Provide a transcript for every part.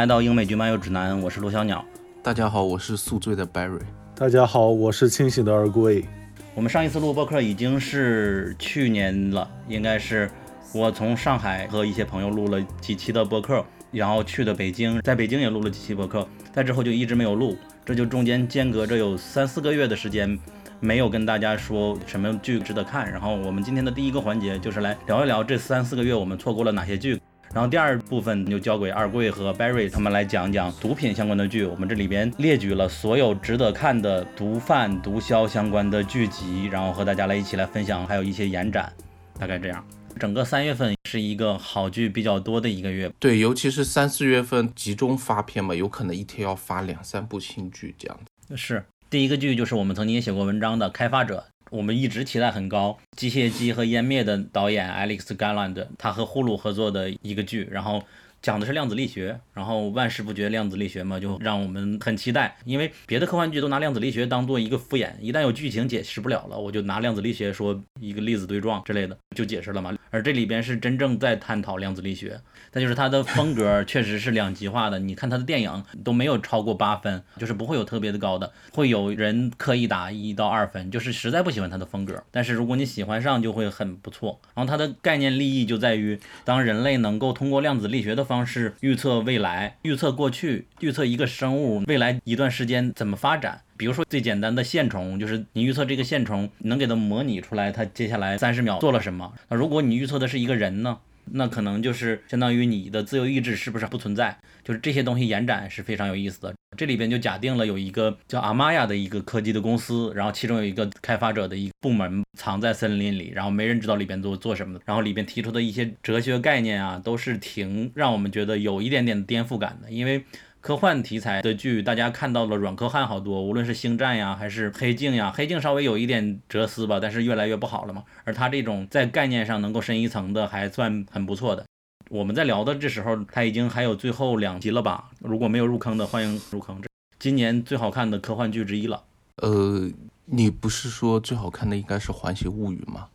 来到英美剧漫游指南，我是罗小鸟。大家好，我是宿醉的 Barry。大家好，我是清醒的二贵。我们上一次录播客已经是去年了，应该是我从上海和一些朋友录了几期的播客，然后去的北京，在北京也录了几期播客，在之后就一直没有录，这就中间间隔着有三四个月的时间，没有跟大家说什么剧值得看。然后我们今天的第一个环节就是来聊一聊这三四个月我们错过了哪些剧。然后第二部分就交给二贵和 Barry 他们来讲讲毒品相关的剧。我们这里边列举了所有值得看的毒贩、毒枭相关的剧集，然后和大家来一起来分享，还有一些延展，大概这样。整个三月份是一个好剧比较多的一个月，对，尤其是三四月份集中发片嘛，有可能一天要发两三部新剧这样子。是第一个剧就是我们曾经也写过文章的《开发者》。我们一直期待很高，《机械姬》和《湮灭》的导演 Alex Garland，他和呼噜合作的一个剧，然后讲的是量子力学，然后万事不绝量子力学嘛，就让我们很期待。因为别的科幻剧都拿量子力学当做一个敷衍，一旦有剧情解释不了了，我就拿量子力学说一个粒子对撞之类的就解释了嘛。而这里边是真正在探讨量子力学。再就是它的风格确实是两极化的，你看他的电影都没有超过八分，就是不会有特别的高的，会有人刻意打一到二分，就是实在不喜欢他的风格。但是如果你喜欢上，就会很不错。然后它的概念立意就在于，当人类能够通过量子力学的方式预测未来、预测过去、预测一个生物未来一段时间怎么发展。比如说最简单的线虫，就是你预测这个线虫能给它模拟出来，它接下来三十秒做了什么。那如果你预测的是一个人呢？那可能就是相当于你的自由意志是不是不存在？就是这些东西延展是非常有意思的。这里边就假定了有一个叫阿玛亚的一个科技的公司，然后其中有一个开发者的一个部门藏在森林里，然后没人知道里边做做什么。然后里边提出的一些哲学概念啊，都是挺让我们觉得有一点点颠覆感的，因为。科幻题材的剧，大家看到了软科幻好多，无论是星战呀，还是黑镜呀，黑镜稍微有一点哲思吧，但是越来越不好了嘛。而他这种在概念上能够深一层的，还算很不错的。我们在聊的这时候，他已经还有最后两集了吧？如果没有入坑的，欢迎入坑。这今年最好看的科幻剧之一了。呃，你不是说最好看的应该是《环形物语》吗？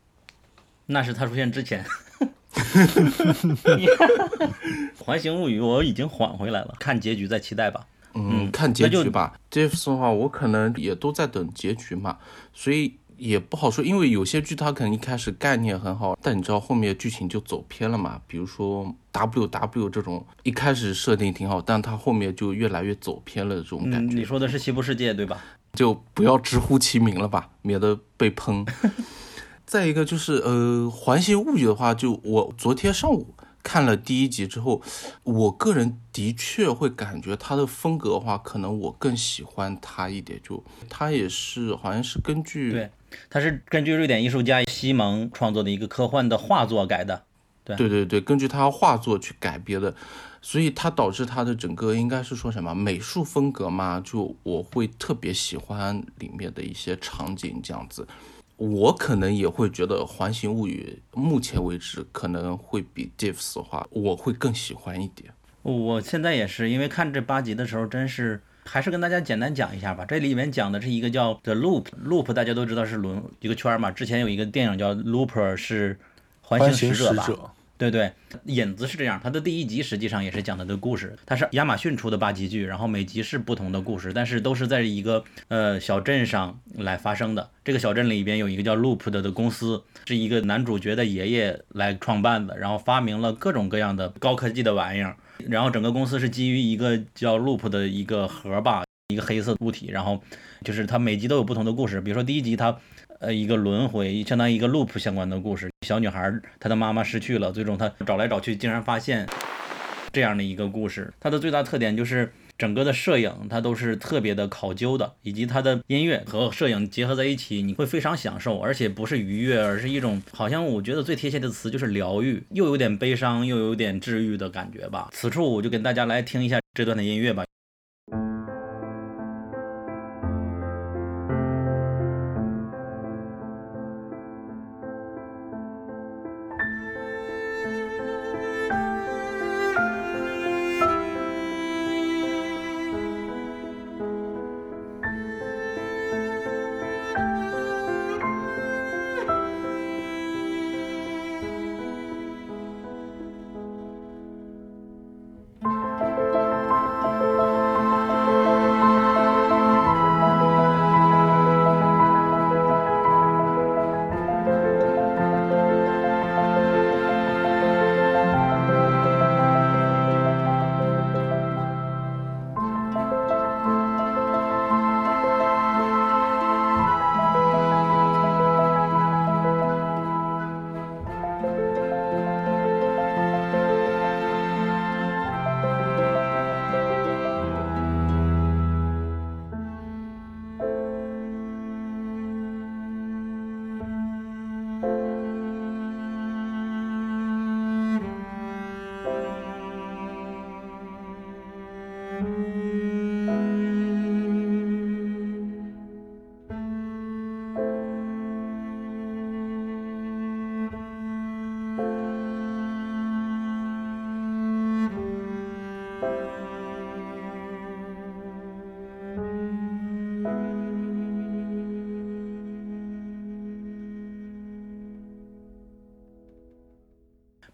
那是他出现之前。《环形物语》我已经缓回来了，看结局再期待吧。嗯，看结局吧。这说实话，我可能也都在等结局嘛，所以也不好说。因为有些剧它可能一开始概念很好，但你知道后面剧情就走偏了嘛。比如说 W W 这种，一开始设定挺好，但它后面就越来越走偏了这种感觉。你说的是《西部世界》对吧？就不要直呼其名了吧，免得被喷。再一个就是，呃，《环形物语》的话，就我昨天上午看了第一集之后，我个人的确会感觉它的风格的话，可能我更喜欢它一点。就它也是好像是根据对，它是根据瑞典艺术家西蒙创作的一个科幻的画作改的。对对对对，根据他画作去改编的，所以它导致它的整个应该是说什么美术风格嘛，就我会特别喜欢里面的一些场景这样子。我可能也会觉得《环形物语》目前为止可能会比《Divs》的话，我会更喜欢一点。我现在也是，因为看这八集的时候，真是还是跟大家简单讲一下吧。这里面讲的是一个叫 The Loop，Loop 大家都知道是轮一个圈嘛。之前有一个电影叫《Looper》，是环形使者吧？对对，引子是这样，它的第一集实际上也是讲它的故事，它是亚马逊出的八集剧，然后每集是不同的故事，但是都是在一个呃小镇上来发生的。这个小镇里边有一个叫 Loop 的的公司，是一个男主角的爷爷来创办的，然后发明了各种各样的高科技的玩意儿，然后整个公司是基于一个叫 Loop 的一个盒吧，一个黑色物体，然后就是它每集都有不同的故事，比如说第一集它。呃，一个轮回，相当于一个 loop 相关的故事。小女孩她的妈妈失去了，最终她找来找去，竟然发现这样的一个故事。它的最大特点就是整个的摄影，它都是特别的考究的，以及它的音乐和摄影结合在一起，你会非常享受，而且不是愉悦，而是一种好像我觉得最贴切的词就是疗愈，又有点悲伤，又有点治愈的感觉吧。此处我就跟大家来听一下这段的音乐吧。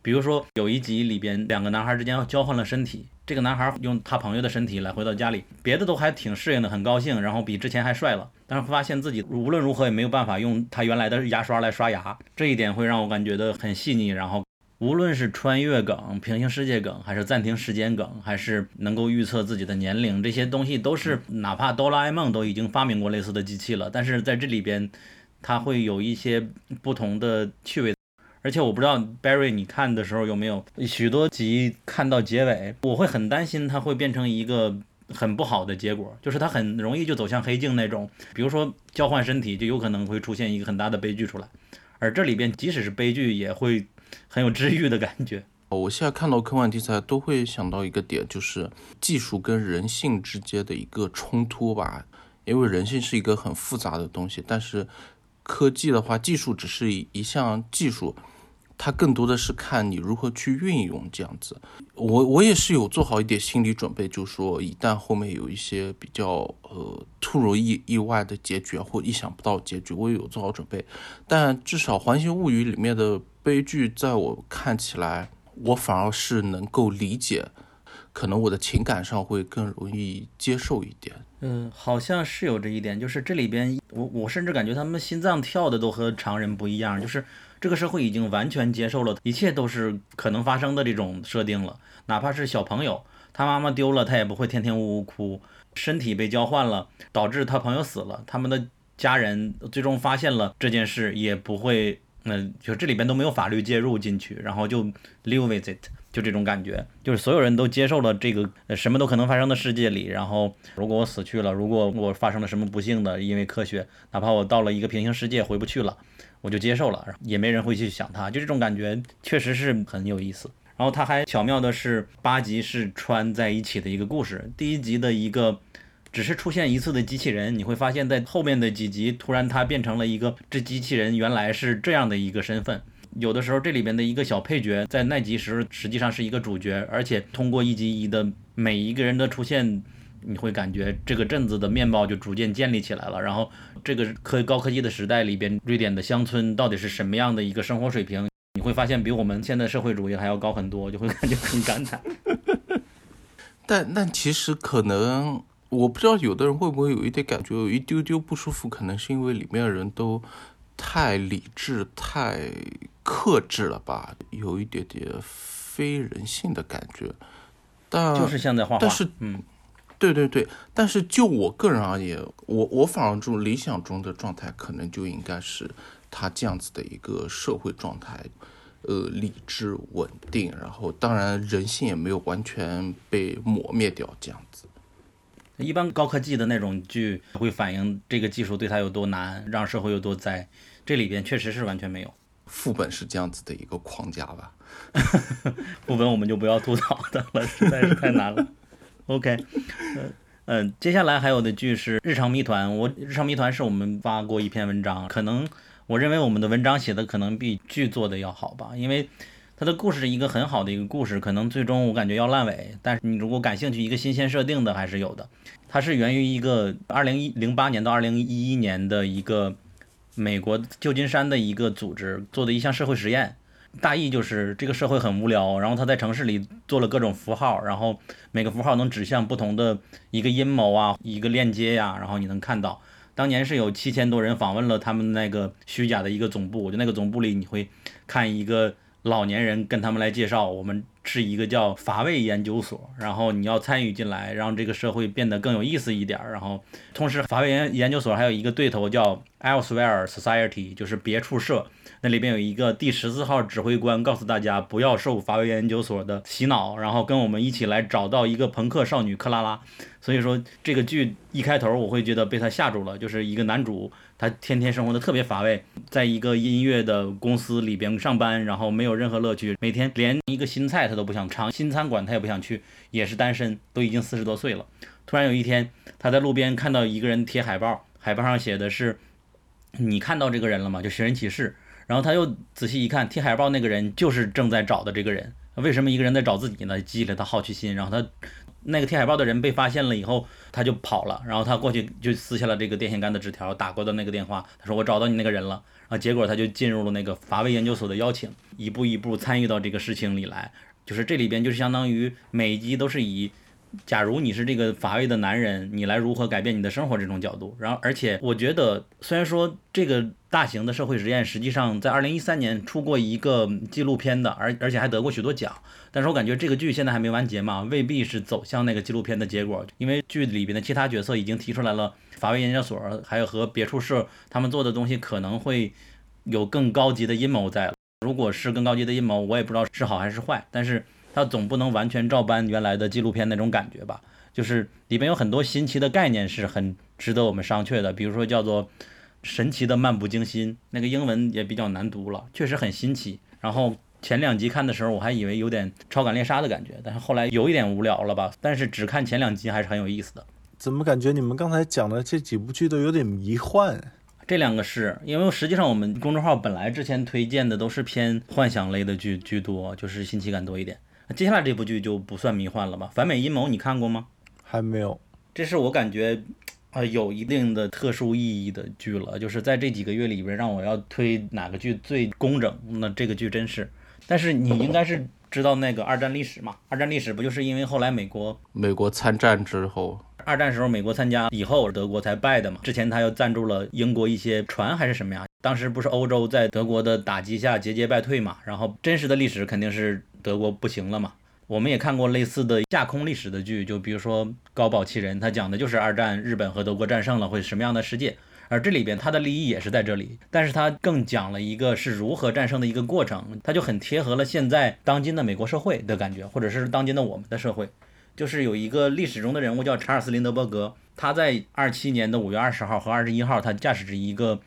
比如说有一集里边两个男孩之间交换了身体，这个男孩用他朋友的身体来回到家里，别的都还挺适应的，很高兴，然后比之前还帅了，但是发现自己无论如何也没有办法用他原来的牙刷来刷牙，这一点会让我感觉的很细腻，然后。无论是穿越梗、平行世界梗，还是暂停时间梗，还是能够预测自己的年龄，这些东西都是哪怕哆啦 A 梦都已经发明过类似的机器了。但是在这里边，它会有一些不同的趣味。而且我不知道 Barry，你看的时候有没有许多集看到结尾，我会很担心它会变成一个很不好的结果，就是它很容易就走向黑镜那种，比如说交换身体就有可能会出现一个很大的悲剧出来。而这里边即使是悲剧也会。很有治愈的感觉。我现在看到科幻题材都会想到一个点，就是技术跟人性之间的一个冲突吧。因为人性是一个很复杂的东西，但是科技的话，技术只是一项技术，它更多的是看你如何去运用这样子。我我也是有做好一点心理准备，就说一旦后面有一些比较呃突如意意外的结局或意想不到结局，我也有做好准备。但至少《环形物语》里面的。悲剧在我看起来，我反而是能够理解，可能我的情感上会更容易接受一点。嗯，好像是有这一点，就是这里边，我我甚至感觉他们心脏跳的都和常人不一样，就是这个社会已经完全接受了一切都是可能发生的这种设定了，哪怕是小朋友，他妈妈丢了，他也不会天天呜呜哭，身体被交换了，导致他朋友死了，他们的家人最终发现了这件事，也不会。嗯就这里边都没有法律介入进去，然后就 live with it，就这种感觉，就是所有人都接受了这个什么都可能发生的世界里。然后如果我死去了，如果我发生了什么不幸的，因为科学，哪怕我到了一个平行世界回不去了，我就接受了，也没人会去想它。就这种感觉确实是很有意思。然后他还巧妙的是八集是穿在一起的一个故事，第一集的一个。只是出现一次的机器人，你会发现在后面的几集，突然它变成了一个这机器人原来是这样的一个身份。有的时候这里边的一个小配角在那集时实际上是一个主角，而且通过一集一的每一个人的出现，你会感觉这个镇子的面貌就逐渐建立起来了。然后这个科高科技的时代里边，瑞典的乡村到底是什么样的一个生活水平？你会发现比我们现在社会主义还要高很多，就会感觉很感慨。但但其实可能。我不知道有的人会不会有一点感觉，有一丢丢不舒服，可能是因为里面的人都太理智、太克制了吧，有一点点非人性的感觉。但就是现在画画。但是，嗯，对对对，但是就我个人而言，我我反而这种理想中的状态，可能就应该是他这样子的一个社会状态，呃，理智、稳定，然后当然人性也没有完全被磨灭掉，这样子。一般高科技的那种剧会反映这个技术对他有多难，让社会有多灾。这里边确实是完全没有。副本是这样子的一个框架吧？副本我们就不要吐槽的了，实在是太难了。OK，嗯，接下来还有的剧是《日常谜团》。我《日常谜团》是我们发过一篇文章，可能我认为我们的文章写的可能比剧做的要好吧，因为。它的故事是一个很好的一个故事，可能最终我感觉要烂尾，但是你如果感兴趣，一个新鲜设定的还是有的。它是源于一个二零一零八年到二零一一年的一个美国旧金山的一个组织做的一项社会实验，大意就是这个社会很无聊，然后他在城市里做了各种符号，然后每个符号能指向不同的一个阴谋啊，一个链接呀，然后你能看到，当年是有七千多人访问了他们那个虚假的一个总部，就那个总部里你会看一个。老年人跟他们来介绍，我们是一个叫乏味研究所，然后你要参与进来，让这个社会变得更有意思一点。然后，同时乏味研研究所还有一个对头叫 Elsewhere Society，就是别处社。那里边有一个第十四号指挥官，告诉大家不要受乏味研究所的洗脑，然后跟我们一起来找到一个朋克少女克拉拉。所以说这个剧一开头我会觉得被他吓住了，就是一个男主。他天天生活的特别乏味，在一个音乐的公司里边上班，然后没有任何乐趣，每天连一个新菜他都不想尝，新餐馆他也不想去，也是单身，都已经四十多岁了。突然有一天，他在路边看到一个人贴海报，海报上写的是“你看到这个人了吗？”就寻人启事。然后他又仔细一看，贴海报那个人就是正在找的这个人。为什么一个人在找自己呢？激起了他好奇心，然后他那个贴海报的人被发现了以后，他就跑了，然后他过去就撕下了这个电线杆的纸条，打过的那个电话，他说我找到你那个人了，然后结果他就进入了那个法卫研究所的邀请，一步一步参与到这个事情里来，就是这里边就是相当于每一集都是以。假如你是这个乏味的男人，你来如何改变你的生活这种角度。然后，而且我觉得，虽然说这个大型的社会实验实际上在二零一三年出过一个纪录片的，而而且还得过许多奖，但是我感觉这个剧现在还没完结嘛，未必是走向那个纪录片的结果，因为剧里边的其他角色已经提出来了，乏味研究所还有和别处社他们做的东西可能会有更高级的阴谋在。如果是更高级的阴谋，我也不知道是好还是坏，但是。它总不能完全照搬原来的纪录片那种感觉吧？就是里边有很多新奇的概念是很值得我们商榷的，比如说叫做“神奇的漫不经心”，那个英文也比较难读了，确实很新奇。然后前两集看的时候，我还以为有点超感猎杀的感觉，但是后来有一点无聊了吧？但是只看前两集还是很有意思的。怎么感觉你们刚才讲的这几部剧都有点迷幻？这两个是因为实际上我们公众号本来之前推荐的都是偏幻想类的剧居多，就是新奇感多一点。接下来这部剧就不算迷幻了吧？反美阴谋你看过吗？还没有。这是我感觉，啊，有一定的特殊意义的剧了。就是在这几个月里边，让我要推哪个剧最工整，那这个剧真是。但是你应该是知道那个二战历史嘛？二战历史不就是因为后来美国美国参战之后，二战时候美国参加以后，德国才败的嘛？之前他又赞助了英国一些船还是什么呀？当时不是欧洲在德国的打击下节节败退嘛？然后真实的历史肯定是。德国不行了嘛？我们也看过类似的架空历史的剧，就比如说《高堡奇人》，它讲的就是二战日本和德国战胜了会是什么样的世界，而这里边它的利益也是在这里，但是它更讲了一个是如何战胜的一个过程，它就很贴合了现在当今的美国社会的感觉，或者是当今的我们的社会，就是有一个历史中的人物叫查尔斯林德伯格，他在二七年的五月二十号和二十一号，他驾驶着一个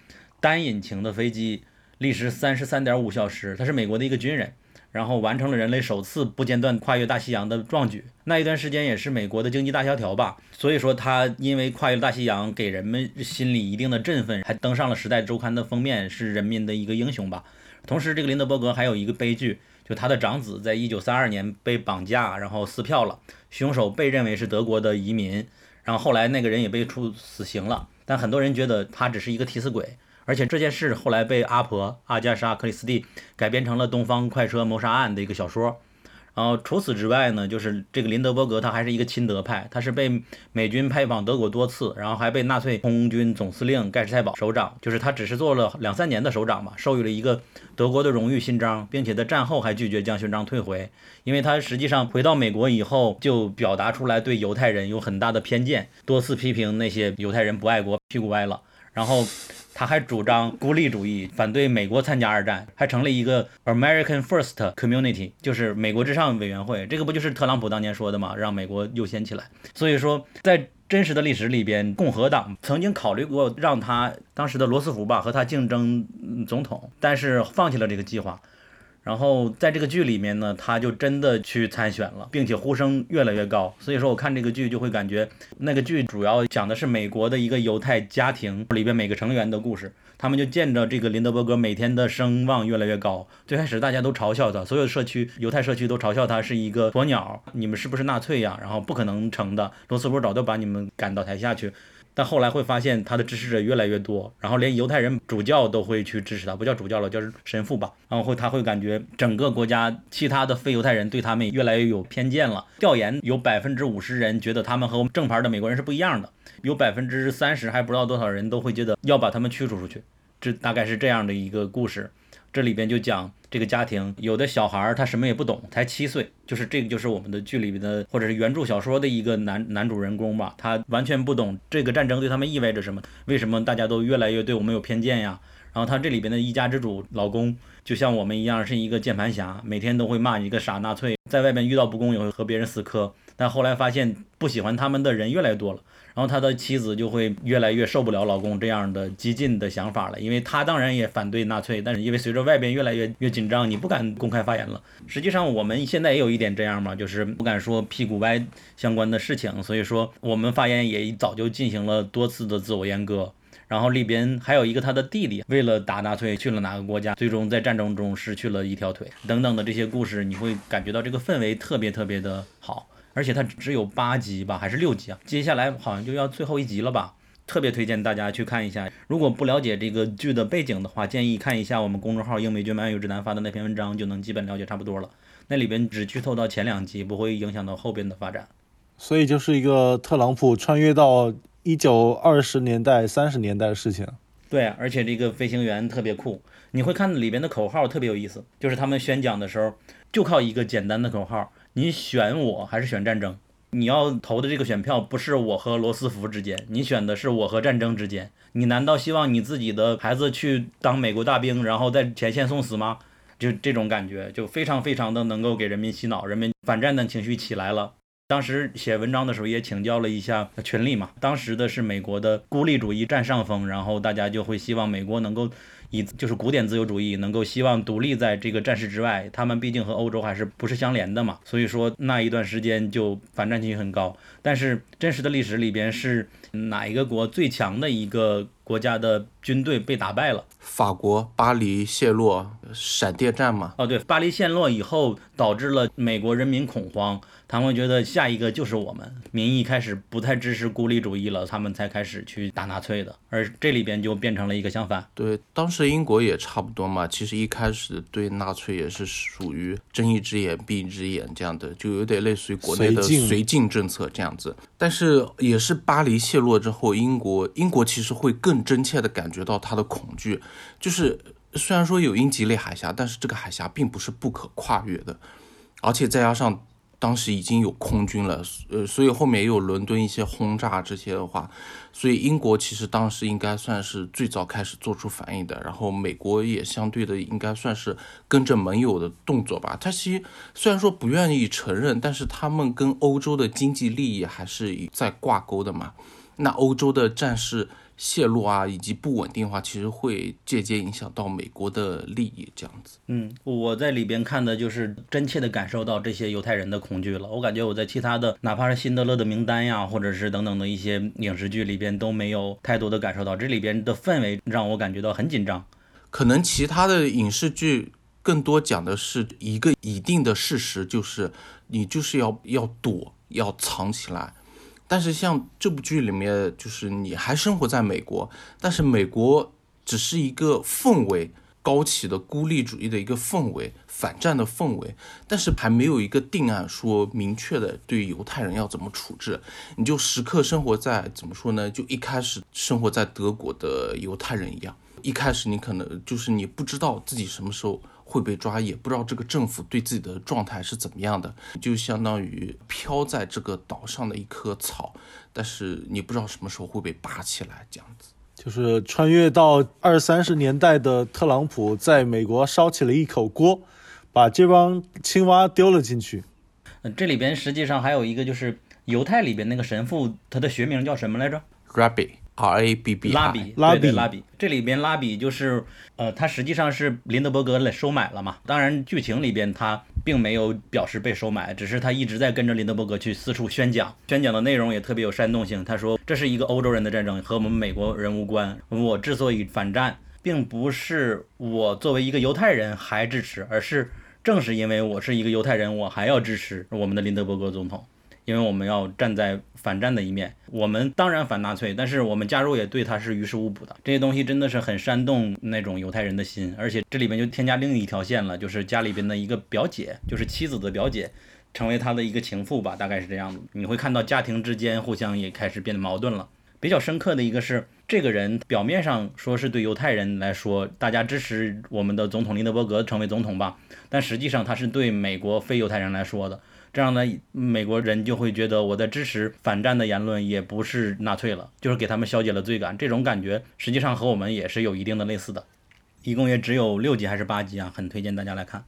单引擎的飞机，历时三十三点五小时，他是美国的一个军人。然后完成了人类首次不间断跨越大西洋的壮举，那一段时间也是美国的经济大萧条吧。所以说他因为跨越大西洋，给人们心里一定的振奋，还登上了《时代周刊》的封面，是人民的一个英雄吧。同时，这个林德伯格还有一个悲剧，就他的长子在一九三二年被绑架，然后撕票了，凶手被认为是德国的移民，然后后来那个人也被处死刑了，但很多人觉得他只是一个替死鬼。而且这件事后来被阿婆阿加莎·克里斯蒂改编成了《东方快车谋杀案》的一个小说。然后除此之外呢，就是这个林德伯格他还是一个亲德派，他是被美军派往德国多次，然后还被纳粹空军总司令盖世太保首长，就是他只是做了两三年的首长吧，授予了一个德国的荣誉勋章，并且在战后还拒绝将勋章退回，因为他实际上回到美国以后就表达出来对犹太人有很大的偏见，多次批评那些犹太人不爱国，屁股歪了，然后。他还主张孤立主义，反对美国参加二战，还成立一个 American First Community，就是美国至上委员会。这个不就是特朗普当年说的吗？让美国优先起来。所以说，在真实的历史里边，共和党曾经考虑过让他当时的罗斯福吧和他竞争总统，但是放弃了这个计划。然后在这个剧里面呢，他就真的去参选了，并且呼声越来越高。所以说，我看这个剧就会感觉，那个剧主要讲的是美国的一个犹太家庭里边每个成员的故事。他们就见着这个林德伯格每天的声望越来越高。最开始大家都嘲笑他，所有社区犹太社区都嘲笑他是一个鸵鸟，你们是不是纳粹呀？然后不可能成的，罗斯福早就把你们赶到台下去。但后来会发现他的支持者越来越多，然后连犹太人主教都会去支持他，不叫主教了，叫神父吧。然后会他会感觉整个国家其他的非犹太人对他们越来越有偏见了。调研有百分之五十人觉得他们和正牌的美国人是不一样的，有百分之三十还不知道多少人都会觉得要把他们驱逐出去。这大概是这样的一个故事。这里边就讲这个家庭，有的小孩儿他什么也不懂，才七岁，就是这个就是我们的剧里面的或者是原著小说的一个男男主人公吧，他完全不懂这个战争对他们意味着什么，为什么大家都越来越对我们有偏见呀？然后他这里边的一家之主老公就像我们一样是一个键盘侠，每天都会骂一个傻纳粹，在外面遇到不公也会和别人死磕，但后来发现不喜欢他们的人越来越多了。然后他的妻子就会越来越受不了老公这样的激进的想法了，因为他当然也反对纳粹，但是因为随着外边越来越越紧张，你不敢公开发言了。实际上我们现在也有一点这样嘛，就是不敢说屁股歪相关的事情，所以说我们发言也早就进行了多次的自我阉割。然后里边还有一个他的弟弟为了打纳粹去了哪个国家，最终在战争中失去了一条腿等等的这些故事，你会感觉到这个氛围特别特别的好。而且它只有八集吧，还是六集啊？接下来好像就要最后一集了吧？特别推荐大家去看一下。如果不了解这个剧的背景的话，建议看一下我们公众号“英美剧漫游指南”发的那篇文章，就能基本了解差不多了。那里边只剧透到前两集，不会影响到后边的发展。所以就是一个特朗普穿越到一九二十年代、三十年代的事情。对，而且这个飞行员特别酷，你会看里边的口号特别有意思，就是他们宣讲的时候就靠一个简单的口号：你选我还是选战争？你要投的这个选票不是我和罗斯福之间，你选的是我和战争之间。你难道希望你自己的孩子去当美国大兵，然后在前线送死吗？就这种感觉，就非常非常的能够给人民洗脑，人民反战的情绪起来了。当时写文章的时候也请教了一下群里嘛，当时的是美国的孤立主义占上风，然后大家就会希望美国能够以就是古典自由主义能够希望独立在这个战事之外，他们毕竟和欧洲还是不是相连的嘛，所以说那一段时间就反战情绪很高。但是真实的历史里边是哪一个国最强的一个国家的军队被打败了？法国巴黎陷落，闪电战嘛。哦，对，巴黎陷落以后导致了美国人民恐慌。他们觉得下一个就是我们，民意开始不太支持孤立主义了，他们才开始去打纳粹的。而这里边就变成了一个相反。对，当时英国也差不多嘛。其实一开始对纳粹也是属于睁一只眼闭一只眼这样的，就有点类似于国内的绥靖政策这样子。但是也是巴黎陷落之后，英国英国其实会更真切的感觉到他的恐惧，就是虽然说有英吉利海峡，但是这个海峡并不是不可跨越的，而且再加上。当时已经有空军了，呃，所以后面也有伦敦一些轰炸这些的话，所以英国其实当时应该算是最早开始做出反应的，然后美国也相对的应该算是跟着盟友的动作吧。他其实虽然说不愿意承认，但是他们跟欧洲的经济利益还是在挂钩的嘛。那欧洲的战事。泄露啊，以及不稳定化，其实会间接影响到美国的利益，这样子。嗯，我在里边看的就是真切的感受到这些犹太人的恐惧了。我感觉我在其他的，哪怕是辛德勒的名单呀，或者是等等的一些影视剧里边都没有太多的感受到。这里边的氛围让我感觉到很紧张。可能其他的影视剧更多讲的是一个一定的事实，就是你就是要要躲，要藏起来。但是像这部剧里面，就是你还生活在美国，但是美国只是一个氛围高起的孤立主义的一个氛围，反战的氛围，但是还没有一个定案说明确的对犹太人要怎么处置，你就时刻生活在怎么说呢？就一开始生活在德国的犹太人一样，一开始你可能就是你不知道自己什么时候。会被抓，也不知道这个政府对自己的状态是怎么样的，就相当于飘在这个岛上的一棵草，但是你不知道什么时候会被拔起来，这样子。就是穿越到二三十年代的特朗普，在美国烧起了一口锅，把这帮青蛙丢了进去。嗯，这里边实际上还有一个，就是犹太里边那个神父，他的学名叫什么来着？Rabbi。R A B B 拉比，拉比，拉比，这里边拉比就是，呃，他实际上是林德伯格来收买了嘛。当然，剧情里边他并没有表示被收买，只是他一直在跟着林德伯格去四处宣讲，宣讲的内容也特别有煽动性。他说这是一个欧洲人的战争，和我们美国人无关。我之所以反战，并不是我作为一个犹太人还支持，而是正是因为我是一个犹太人，我还要支持我们的林德伯格总统。因为我们要站在反战的一面，我们当然反纳粹，但是我们加入也对他是于事无补的。这些东西真的是很煽动那种犹太人的心，而且这里边就添加另一条线了，就是家里边的一个表姐，就是妻子的表姐，成为他的一个情妇吧，大概是这样子。你会看到家庭之间互相也开始变得矛盾了。比较深刻的一个是，这个人表面上说是对犹太人来说，大家支持我们的总统林德伯格成为总统吧，但实际上他是对美国非犹太人来说的。这样呢，美国人就会觉得我在支持反战的言论也不是纳粹了，就是给他们消解了罪感。这种感觉实际上和我们也是有一定的类似的。一共也只有六集还是八集啊？很推荐大家来看。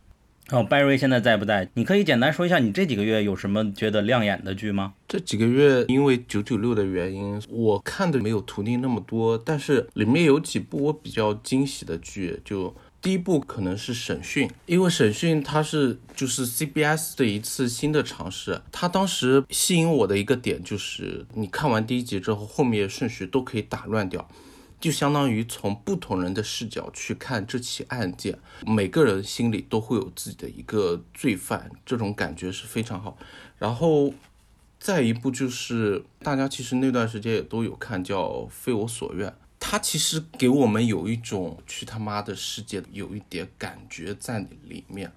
哦，拜瑞现在在不在？你可以简单说一下你这几个月有什么觉得亮眼的剧吗？这几个月因为九九六的原因，我看的没有图钉那么多，但是里面有几部我比较惊喜的剧，就。第一部可能是审讯，因为审讯它是就是 CBS 的一次新的尝试。它当时吸引我的一个点就是，你看完第一集之后，后面顺序都可以打乱掉，就相当于从不同人的视角去看这起案件，每个人心里都会有自己的一个罪犯，这种感觉是非常好。然后再一部就是大家其实那段时间也都有看，叫《非我所愿》。它其实给我们有一种去他妈的世界有一点感觉在里面。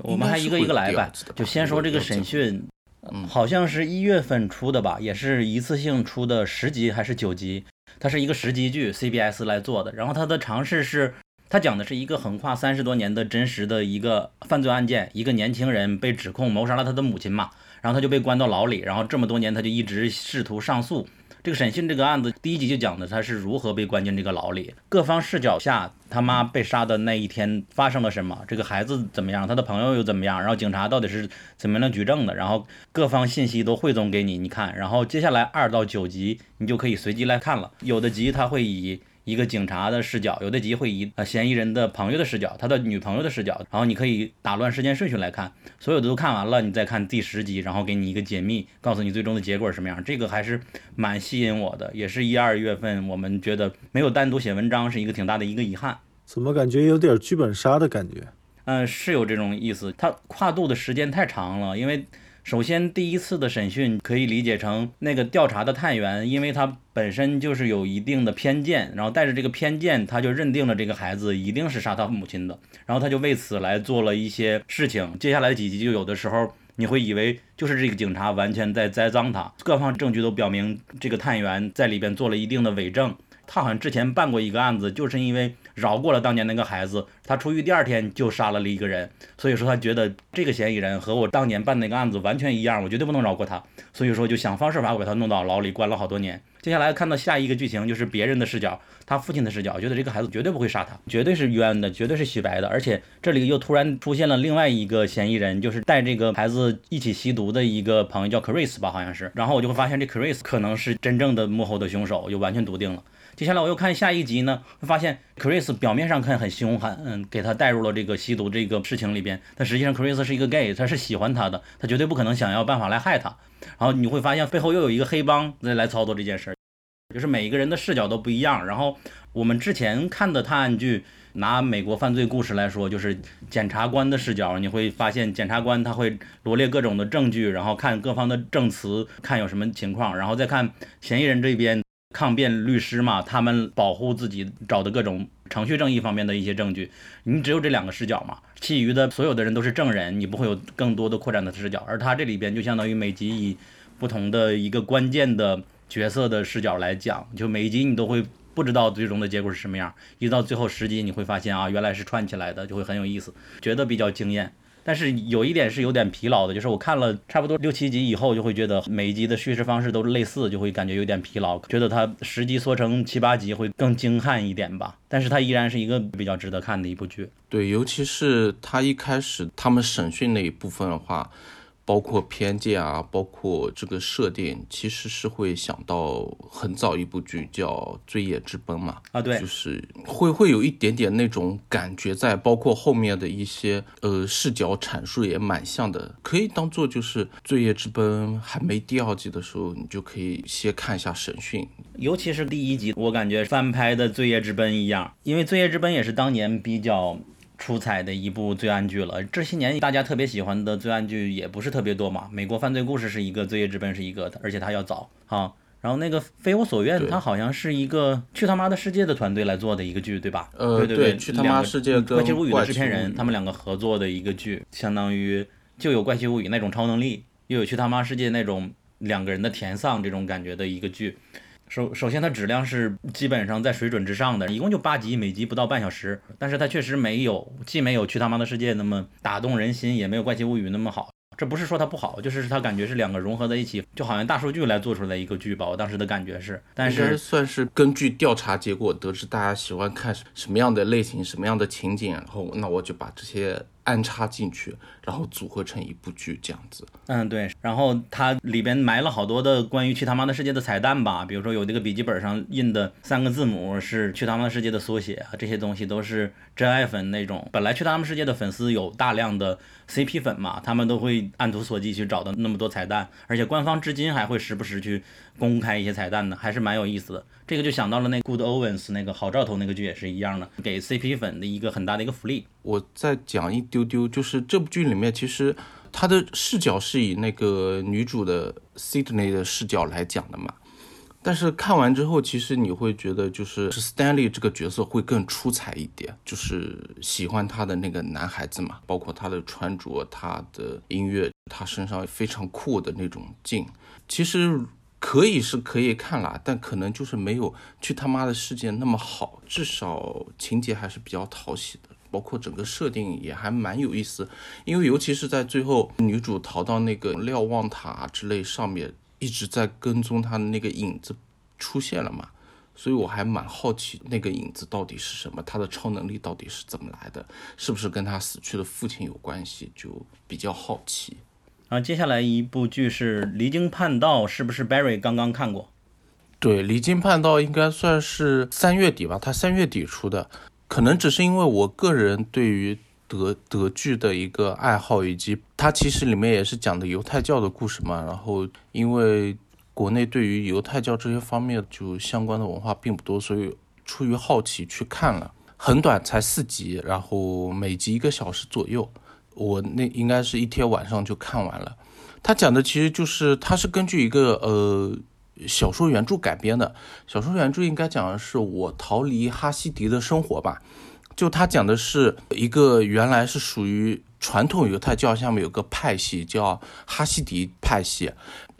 我们还一个一个来吧，就先说这个审讯，嗯好像是一月份出的吧，也是一次性出的十集还是九集？它是一个十集剧，CBS 来做的。然后它的尝试是，它讲的是一个横跨三十多年的真实的一个犯罪案件，一个年轻人被指控谋杀了他的母亲嘛，然后他就被关到牢里，然后这么多年他就一直试图上诉。这个审讯这个案子第一集就讲的他是如何被关进这个牢里，各方视角下他妈被杀的那一天发生了什么，这个孩子怎么样，他的朋友又怎么样，然后警察到底是怎么样举证的，然后各方信息都汇总给你，你看，然后接下来二到九集你就可以随机来看了，有的集他会以。一个警察的视角，有的集会以呃嫌疑人的朋友的视角，他的女朋友的视角，然后你可以打乱时间顺序来看，所有的都看完了，你再看第十集，然后给你一个解密，告诉你最终的结果是什么样。这个还是蛮吸引我的，也是一二月份我们觉得没有单独写文章是一个挺大的一个遗憾。怎么感觉有点剧本杀的感觉？嗯，是有这种意思，它跨度的时间太长了，因为。首先，第一次的审讯可以理解成那个调查的探员，因为他本身就是有一定的偏见，然后带着这个偏见，他就认定了这个孩子一定是杀他母亲的，然后他就为此来做了一些事情。接下来几集就有的时候你会以为就是这个警察完全在栽赃他，各方证据都表明这个探员在里边做了一定的伪证。他好像之前办过一个案子，就是因为饶过了当年那个孩子，他出狱第二天就杀了了一个人，所以说他觉得这个嫌疑人和我当年办那个案子完全一样，我绝对不能饶过他，所以说就想方设法把他弄到牢里关了好多年。接下来看到下一个剧情就是别人的视角，他父亲的视角，觉得这个孩子绝对不会杀他，绝对是冤的，绝对是洗白的，而且这里又突然出现了另外一个嫌疑人，就是带这个孩子一起吸毒的一个朋友叫 Chris 吧，好像是，然后我就会发现这 Chris 可能是真正的幕后的凶手，就完全笃定了。接下来我又看下一集呢，会发现 Chris 表面上看很凶狠，嗯，给他带入了这个吸毒这个事情里边，但实际上 Chris 是一个 gay，他是喜欢他的，他绝对不可能想要办法来害他。然后你会发现背后又有一个黑帮在来操作这件事儿，就是每一个人的视角都不一样。然后我们之前看的探案剧，拿美国犯罪故事来说，就是检察官的视角，你会发现检察官他会罗列各种的证据，然后看各方的证词，看有什么情况，然后再看嫌疑人这边。抗辩律师嘛，他们保护自己找的各种程序正义方面的一些证据，你只有这两个视角嘛，其余的所有的人都是证人，你不会有更多的扩展的视角。而他这里边就相当于每集以不同的一个关键的角色的视角来讲，就每一集你都会不知道最终的结果是什么样，一直到最后十集你会发现啊，原来是串起来的，就会很有意思，觉得比较惊艳。但是有一点是有点疲劳的，就是我看了差不多六七集以后，就会觉得每一集的叙事方式都类似，就会感觉有点疲劳，觉得它十集缩成七八集会更精悍一点吧。但是它依然是一个比较值得看的一部剧。对，尤其是它一开始他们审讯那一部分的话。包括偏见啊，包括这个设定，其实是会想到很早一部剧叫《罪业之奔》嘛。啊，对，就是会会有一点点那种感觉在，包括后面的一些呃视角阐述也蛮像的，可以当做就是《罪业之奔》还没第二季的时候，你就可以先看一下审讯，尤其是第一集，我感觉翻拍的《罪业之奔》一样，因为《罪业之奔》也是当年比较。出彩的一部罪案剧了。这些年大家特别喜欢的罪案剧也不是特别多嘛。美国犯罪故事是一个，罪业之奔是一个，而且它要早哈。然后那个非我所愿，它好像是一个去他妈的世界的团队来做的一个剧，对吧？呃，对对，去他妈世界怪奇物语的制片人他们两个合作的一个剧，相当于就有怪奇物语那种超能力，又有去他妈世界那种两个人的甜丧这种感觉的一个剧。首首先，它质量是基本上在水准之上的，一共就八集，每集不到半小时，但是它确实没有，既没有去他妈的世界那么打动人心，也没有怪奇物语那么好。这不是说它不好，就是它感觉是两个融合在一起，就好像大数据来做出来一个剧吧。我当时的感觉是，但是算是根据调查结果得知大家喜欢看什么样的类型、什么样的情景，然后那我就把这些。安插进去，然后组合成一部剧这样子。嗯，对。然后它里边埋了好多的关于去他妈的世界的彩蛋吧，比如说有这个笔记本上印的三个字母是去他妈的世界的缩写啊，这些东西都是真爱粉那种。本来去他们世界的粉丝有大量的 CP 粉嘛，他们都会按图索骥去找到那么多彩蛋，而且官方至今还会时不时去公开一些彩蛋的，还是蛮有意思的。这个就想到了那 Good Owens 那个好兆头那个剧也是一样的，给 CP 粉的一个很大的一个福利。我再讲一丢丢，就是这部剧里面其实他的视角是以那个女主的 Sydney 的视角来讲的嘛。但是看完之后，其实你会觉得，就是 Stanley 这个角色会更出彩一点，就是喜欢他的那个男孩子嘛，包括他的穿着、他的音乐、他身上非常酷的那种劲，其实可以是可以看啦，但可能就是没有去他妈的世界那么好，至少情节还是比较讨喜的，包括整个设定也还蛮有意思，因为尤其是在最后女主逃到那个瞭望塔之类上面。一直在跟踪她的那个影子出现了嘛，所以我还蛮好奇那个影子到底是什么，她的超能力到底是怎么来的，是不是跟她死去的父亲有关系，就比较好奇。啊，接下来一部剧是《离经叛道》，是不是 Barry 刚刚看过？对，《离经叛道》应该算是三月底吧，他三月底出的，可能只是因为我个人对于。德德剧的一个爱好，以及它其实里面也是讲的犹太教的故事嘛。然后因为国内对于犹太教这些方面就相关的文化并不多，所以出于好奇去看了。很短，才四集，然后每集一个小时左右。我那应该是一天晚上就看完了。它讲的其实就是它是根据一个呃小说原著改编的。小说原著应该讲的是我逃离哈希迪的生活吧。就他讲的是一个原来是属于传统犹太教下面有个派系叫哈希迪派系，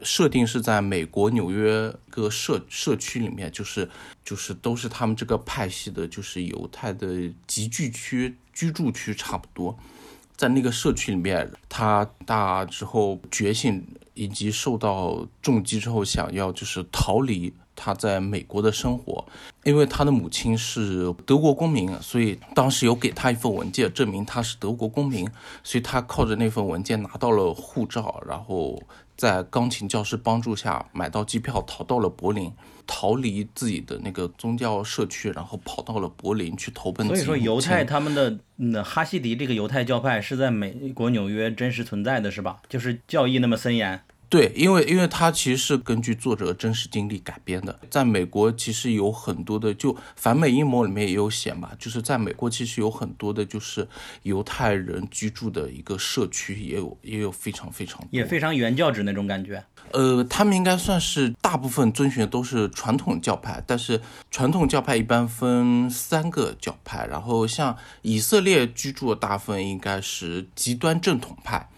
设定是在美国纽约个社社区里面，就是就是都是他们这个派系的，就是犹太的集聚区居住区差不多，在那个社区里面，他大之后觉醒以及受到重击之后，想要就是逃离。他在美国的生活，因为他的母亲是德国公民，所以当时有给他一份文件证明他是德国公民，所以他靠着那份文件拿到了护照，然后在钢琴教师帮助下买到机票逃到了柏林，逃离自己的那个宗教社区，然后跑到了柏林去投奔。所以说，犹太他们的那哈希迪这个犹太教派是在美国纽约真实存在的是吧？就是教义那么森严。对，因为因为它其实是根据作者真实经历改编的，在美国其实有很多的，就反美阴谋里面也有写嘛，就是在美国其实有很多的，就是犹太人居住的一个社区，也有也有非常非常也非常原教旨那种感觉。呃，他们应该算是大部分遵循的都是传统教派，但是传统教派一般分三个教派，然后像以色列居住的大部分应该是极端正统派。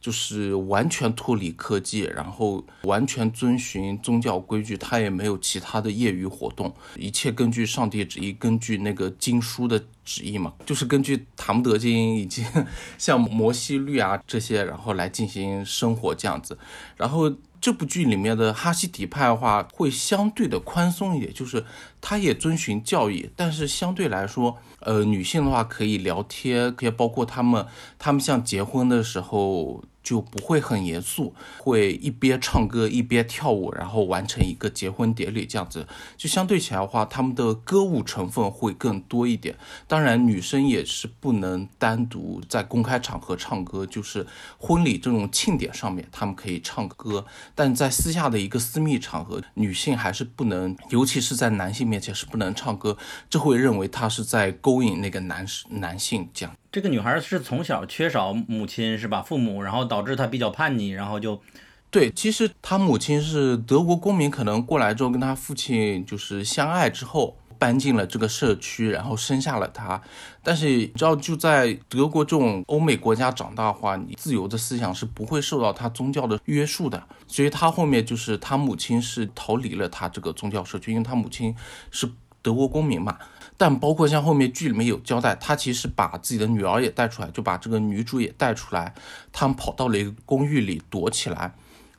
就是完全脱离科技，然后完全遵循宗教规矩，他也没有其他的业余活动，一切根据上帝旨意，根据那个经书的旨意嘛，就是根据塔木德经以及 像摩西律啊这些，然后来进行生活这样子。然后这部剧里面的哈希迪派的话，会相对的宽松一点，就是他也遵循教义，但是相对来说，呃，女性的话可以聊天，可以包括他们，他们像结婚的时候。就不会很严肃，会一边唱歌一边跳舞，然后完成一个结婚典礼这样子。就相对起来的话，他们的歌舞成分会更多一点。当然，女生也是不能单独在公开场合唱歌，就是婚礼这种庆典上面，他们可以唱歌，但在私下的一个私密场合，女性还是不能，尤其是在男性面前是不能唱歌，这会认为她是在勾引那个男士男性这样。这个女孩是从小缺少母亲是吧？父母，然后导致她比较叛逆，然后就，对，其实她母亲是德国公民，可能过来之后跟她父亲就是相爱之后搬进了这个社区，然后生下了她。但是你知道，就在德国这种欧美国家长大的话，你自由的思想是不会受到他宗教的约束的。所以他后面就是他母亲是逃离了他这个宗教社区，因为他母亲是德国公民嘛。但包括像后面剧里面有交代，他其实把自己的女儿也带出来，就把这个女主也带出来，他们跑到了一个公寓里躲起来。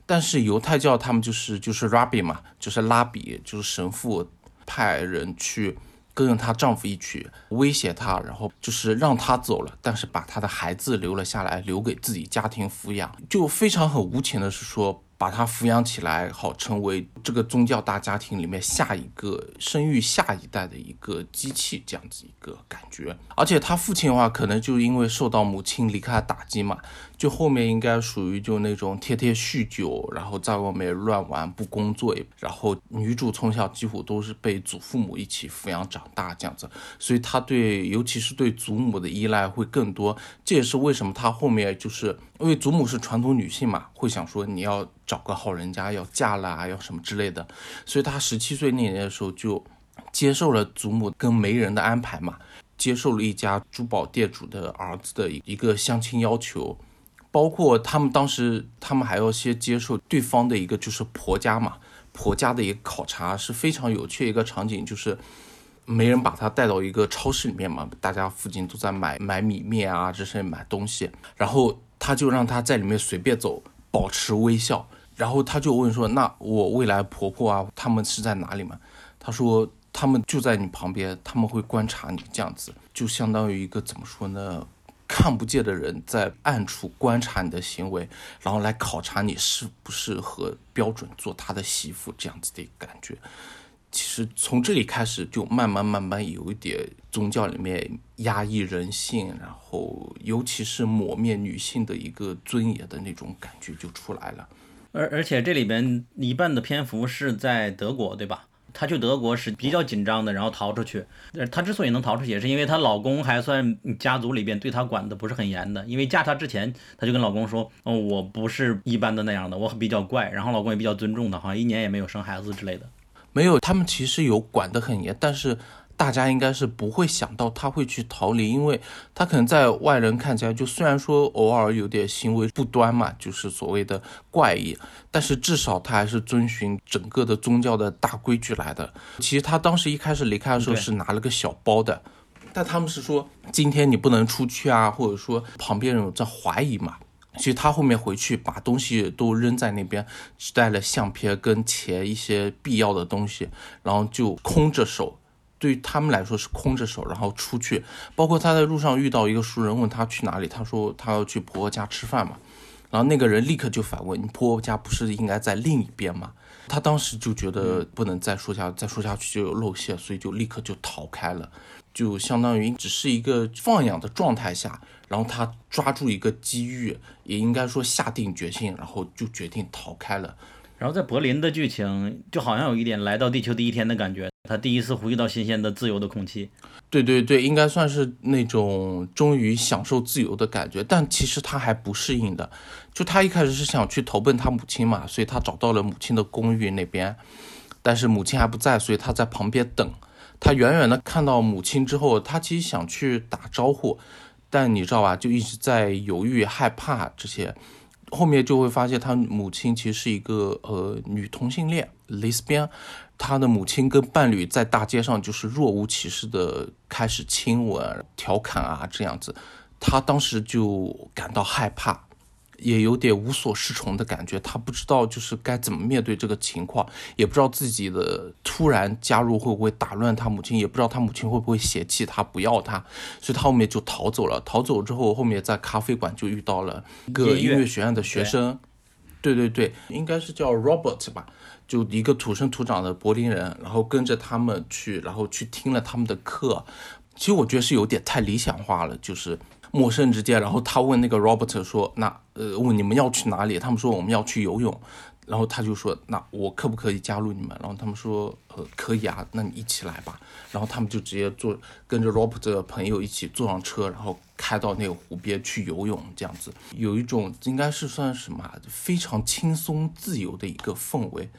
但是犹太教他们就是就是 Rabbi 嘛，就是拉比，就是神父派人去跟着她丈夫一起威胁她，然后就是让她走了，但是把她的孩子留了下来，留给自己家庭抚养。就非常很无情的是说。把他抚养起来，好成为这个宗教大家庭里面下一个生育下一代的一个机器，这样子一个感觉。而且他父亲的话，可能就因为受到母亲离开的打击嘛，就后面应该属于就那种天天酗酒，然后在外面乱玩不工作，然后女主从小几乎都是被祖父母一起抚养长大这样子，所以她对尤其是对祖母的依赖会更多。这也是为什么她后面就是因为祖母是传统女性嘛，会想说你要找个好人家要嫁了啊，要什么之类的，所以她十七岁那年的时候就接受了祖母跟媒人的安排嘛，接受了一家珠宝店主的儿子的一个相亲要求。包括他们当时，他们还要先接受对方的一个就是婆家嘛，婆家的一个考察是非常有趣一个场景，就是没人把他带到一个超市里面嘛，大家附近都在买买米面啊这些买东西，然后他就让他在里面随便走，保持微笑，然后他就问说，那我未来婆婆啊，他们是在哪里嘛？他说他们就在你旁边，他们会观察你这样子，就相当于一个怎么说呢？看不见的人在暗处观察你的行为，然后来考察你适不适合标准做他的媳妇，这样子的一个感觉。其实从这里开始，就慢慢慢慢有一点宗教里面压抑人性，然后尤其是抹灭女性的一个尊严的那种感觉就出来了。而而且这里边一半的篇幅是在德国，对吧？她去德国是比较紧张的，然后逃出去。她之所以能逃出去，也是因为她老公还算家族里边对她管的不是很严的。因为嫁她之前，她就跟老公说：“哦，我不是一般的那样的，我比较怪。”然后老公也比较尊重她，好像一年也没有生孩子之类的。没有，他们其实有管得很严，但是。大家应该是不会想到他会去逃离，因为他可能在外人看起来，就虽然说偶尔有点行为不端嘛，就是所谓的怪异，但是至少他还是遵循整个的宗教的大规矩来的。其实他当时一开始离开的时候是拿了个小包的，但他们是说今天你不能出去啊，或者说旁边人在怀疑嘛。其实他后面回去把东西都扔在那边，只带了相片跟钱一些必要的东西，然后就空着手。对于他们来说是空着手，然后出去。包括他在路上遇到一个熟人，问他去哪里，他说他要去婆婆家吃饭嘛。然后那个人立刻就反问：“你婆婆家不是应该在另一边吗？”他当时就觉得不能再说下，再说下去就有露馅，所以就立刻就逃开了。就相当于只是一个放养的状态下，然后他抓住一个机遇，也应该说下定决心，然后就决定逃开了。然后在柏林的剧情就好像有一点来到地球第一天的感觉，他第一次呼吸到新鲜的自由的空气。对对对，应该算是那种终于享受自由的感觉，但其实他还不适应的。就他一开始是想去投奔他母亲嘛，所以他找到了母亲的公寓那边，但是母亲还不在，所以他在旁边等。他远远的看到母亲之后，他其实想去打招呼，但你知道吧，就一直在犹豫、害怕这些。后面就会发现，他母亲其实是一个呃女同性恋蕾丝边。他的母亲跟伴侣在大街上就是若无其事的开始亲吻、调侃啊这样子，他当时就感到害怕。也有点无所适从的感觉，他不知道就是该怎么面对这个情况，也不知道自己的突然加入会不会打乱他母亲，也不知道他母亲会不会嫌弃他不要他，所以他后面就逃走了。逃走之后，后面在咖啡馆就遇到了一个音乐学院的学生，对对对，应该是叫 Robert 吧，就一个土生土长的柏林人，然后跟着他们去，然后去听了他们的课。其实我觉得是有点太理想化了，就是。陌生之间，然后他问那个 Robert 说：“那呃，问你们要去哪里？”他们说：“我们要去游泳。”然后他就说：“那我可不可以加入你们？”然后他们说：“呃，可以啊，那你一起来吧。”然后他们就直接坐跟着 Robert 的朋友一起坐上车，然后开到那个湖边去游泳，这样子有一种应该是算什么非常轻松自由的一个氛围。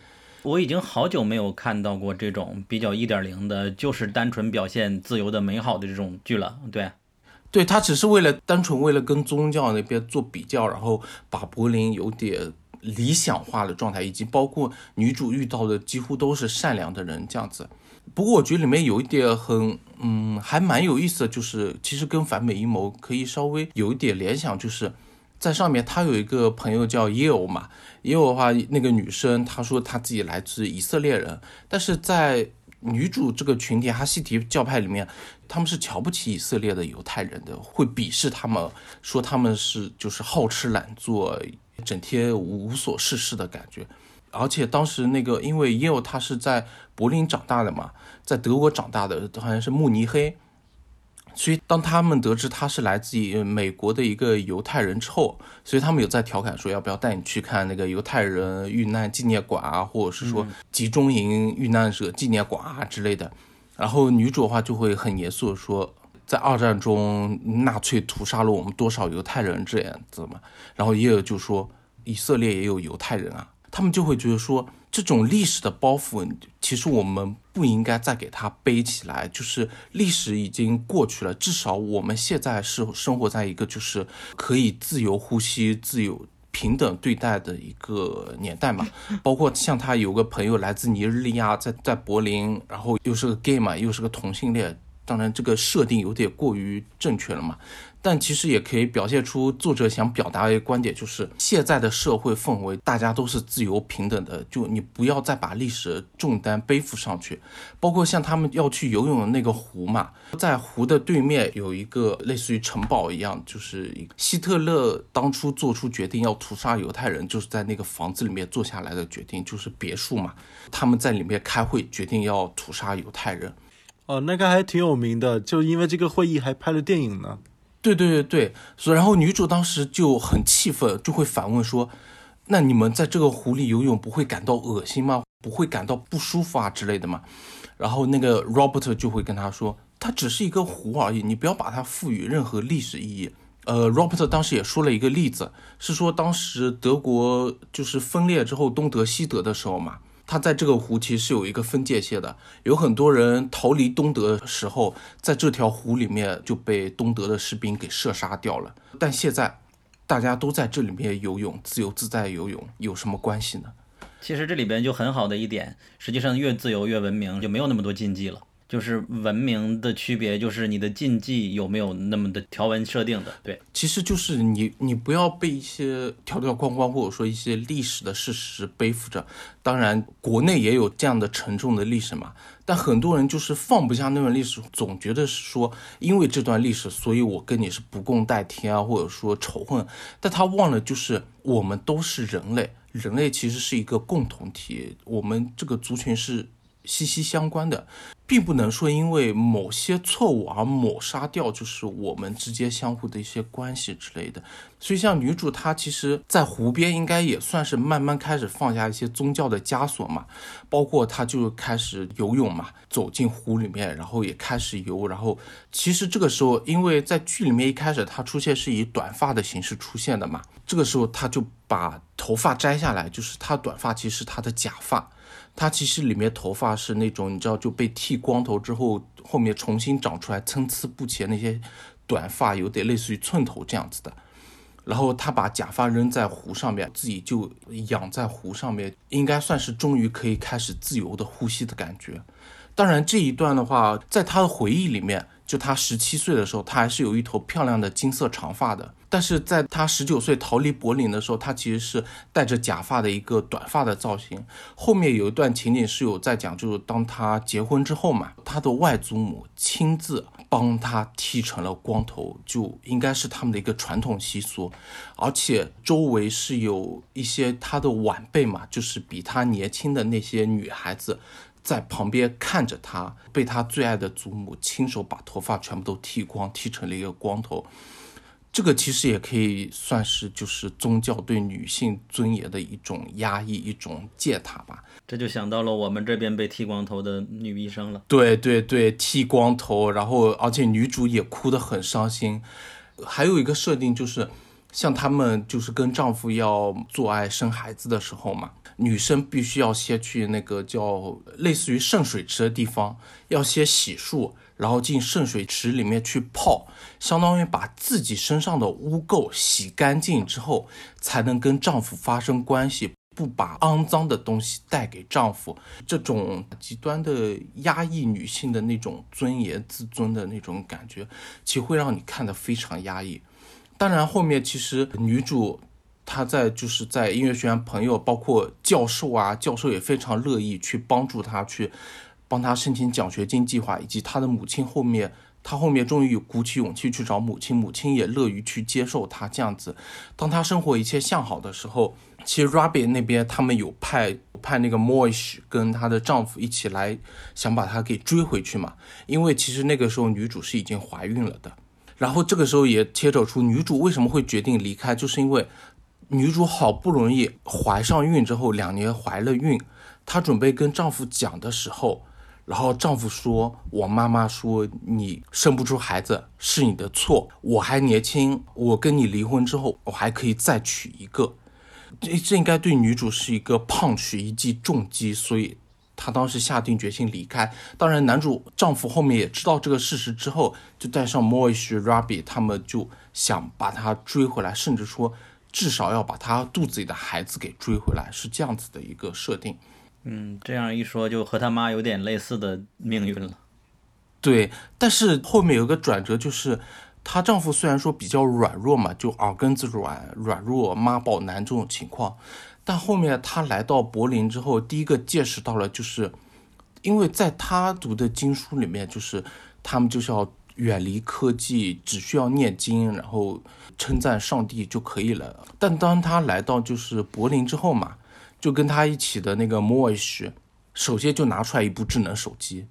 我已经好久没有看到过这种比较一点零的，就是单纯表现自由的美好的这种剧了。对。对他只是为了单纯为了跟宗教那边做比较，然后把柏林有点理想化的状态，以及包括女主遇到的几乎都是善良的人这样子。不过我觉得里面有一点很，嗯，还蛮有意思的，就是其实跟反美阴谋可以稍微有一点联想，就是在上面他有一个朋友叫耶欧嘛，耶欧的话那个女生她说她自己来自以色列人，但是在女主这个群体哈希提教派里面，他们是瞧不起以色列的犹太人的，会鄙视他们，说他们是就是好吃懒做，整天无所事事的感觉。而且当时那个，因为耶欧他是在柏林长大的嘛，在德国长大的，好像是慕尼黑，所以当他们得知他是来自于美国的一个犹太人之后，所以他们有在调侃说要不要带你去看那个犹太人遇难纪念馆啊，或者是说集中营遇难者纪念馆啊之类的。然后女主的话就会很严肃的说，在二战中纳粹屠杀了我们多少犹太人这样子嘛。然后也有就说以色列也有犹太人啊，他们就会觉得说。这种历史的包袱，其实我们不应该再给它背起来。就是历史已经过去了，至少我们现在是生活在一个就是可以自由呼吸、自由平等对待的一个年代嘛。包括像他有个朋友来自尼日利亚，在在柏林，然后又是个 gay 嘛，又是个同性恋。当然，这个设定有点过于正确了嘛。但其实也可以表现出作者想表达的一个观点，就是现在的社会氛围，大家都是自由平等的，就你不要再把历史的重担背负上去。包括像他们要去游泳的那个湖嘛，在湖的对面有一个类似于城堡一样，就是希特勒当初做出决定要屠杀犹太人，就是在那个房子里面做下来的决定，就是别墅嘛，他们在里面开会决定要屠杀犹太人。哦，那个还挺有名的，就因为这个会议还拍了电影呢。对对对对，所以然后女主当时就很气愤，就会反问说：“那你们在这个湖里游泳不会感到恶心吗？不会感到不舒服啊之类的吗？”然后那个 Robert 就会跟他说：“它只是一个湖而已，你不要把它赋予任何历史意义。”呃，Robert 当时也说了一个例子，是说当时德国就是分裂之后东德西德的时候嘛。它在这个湖其实是有一个分界线的，有很多人逃离东德的时候，在这条湖里面就被东德的士兵给射杀掉了。但现在大家都在这里面游泳，自由自在游泳，有什么关系呢？其实这里边就很好的一点，实际上越自由越文明，就没有那么多禁忌了。就是文明的区别，就是你的禁忌有没有那么的条文设定的，对，其实就是你你不要被一些条条框框或者说一些历史的事实背负着。当然，国内也有这样的沉重的历史嘛，但很多人就是放不下那段历史，总觉得是说因为这段历史，所以我跟你是不共戴天啊，或者说仇恨。但他忘了，就是我们都是人类，人类其实是一个共同体，我们这个族群是。息息相关的，并不能说因为某些错误而抹杀掉，就是我们之间相互的一些关系之类的。所以，像女主她其实，在湖边应该也算是慢慢开始放下一些宗教的枷锁嘛，包括她就开始游泳嘛，走进湖里面，然后也开始游。然后，其实这个时候，因为在剧里面一开始她出现是以短发的形式出现的嘛，这个时候她就把头发摘下来，就是她短发其实是她的假发。他其实里面头发是那种，你知道就被剃光头之后，后面重新长出来参差不齐那些短发，有点类似于寸头这样子的。然后他把假发扔在湖上面，自己就养在湖上面，应该算是终于可以开始自由的呼吸的感觉。当然这一段的话，在他的回忆里面。就他十七岁的时候，他还是有一头漂亮的金色长发的。但是在他十九岁逃离柏林的时候，他其实是戴着假发的一个短发的造型。后面有一段情景是有在讲，就是当他结婚之后嘛，他的外祖母亲自帮他剃成了光头，就应该是他们的一个传统习俗。而且周围是有一些他的晚辈嘛，就是比他年轻的那些女孩子。在旁边看着他被他最爱的祖母亲手把头发全部都剃光，剃成了一个光头。这个其实也可以算是就是宗教对女性尊严的一种压抑，一种践踏吧。这就想到了我们这边被剃光头的女医生了。对对对，剃光头，然后而且女主也哭得很伤心。还有一个设定就是，像他们就是跟丈夫要做爱生孩子的时候嘛。女生必须要先去那个叫类似于圣水池的地方，要先洗漱，然后进圣水池里面去泡，相当于把自己身上的污垢洗干净之后，才能跟丈夫发生关系，不把肮脏的东西带给丈夫。这种极端的压抑女性的那种尊严、自尊的那种感觉，其实会让你看得非常压抑。当然，后面其实女主。他在就是在音乐学院朋友，包括教授啊，教授也非常乐意去帮助他，去帮他申请奖学金计划，以及他的母亲后面，他后面终于鼓起勇气去找母亲，母亲也乐于去接受他这样子。当他生活一切向好的时候，其实 Rabbit 那边他们有派派那个 Moish 跟她的丈夫一起来，想把她给追回去嘛。因为其实那个时候女主是已经怀孕了的。然后这个时候也牵扯出女主为什么会决定离开，就是因为女主好不容易怀上孕之后，两年怀了孕，她准备跟丈夫讲的时候。然后丈夫说：“我妈妈说你生不出孩子是你的错，我还年轻，我跟你离婚之后，我还可以再娶一个。这这应该对女主是一个胖取一记重击，所以她当时下定决心离开。当然，男主丈夫后面也知道这个事实之后，就带上 Moish、Rabi 他们就想把她追回来，甚至说至少要把她肚子里的孩子给追回来，是这样子的一个设定。”嗯，这样一说，就和他妈有点类似的命运了。对，但是后面有个转折，就是她丈夫虽然说比较软弱嘛，就耳根子软、软弱、妈宝男这种情况，但后面她来到柏林之后，第一个见识到了，就是因为在她读的经书里面，就是他们就是要远离科技，只需要念经，然后称赞上帝就可以了。但当他来到就是柏林之后嘛。就跟他一起的那个 Moish，首先就拿出来一部智能手机，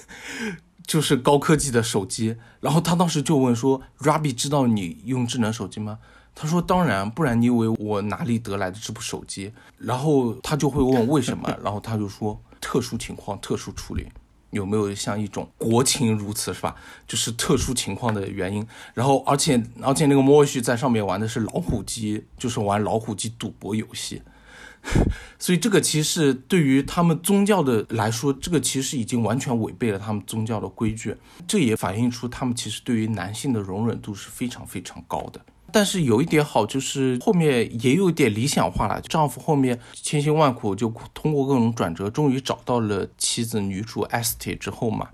就是高科技的手机。然后他当时就问说：“Rabi 知道你用智能手机吗？”他说：“当然，不然你以为我哪里得来的这部手机？”然后他就会问为什么，然后他就说：“特殊情况，特殊处理，有没有像一种国情如此，是吧？就是特殊情况的原因。然后，而且，而且那个 Moish 在上面玩的是老虎机，就是玩老虎机赌博游戏。”所以这个其实对于他们宗教的来说，这个其实已经完全违背了他们宗教的规矩。这也反映出他们其实对于男性的容忍度是非常非常高的。但是有一点好，就是后面也有点理想化了。丈夫后面千辛万苦就通过各种转折，终于找到了妻子女主 Esty 之后嘛。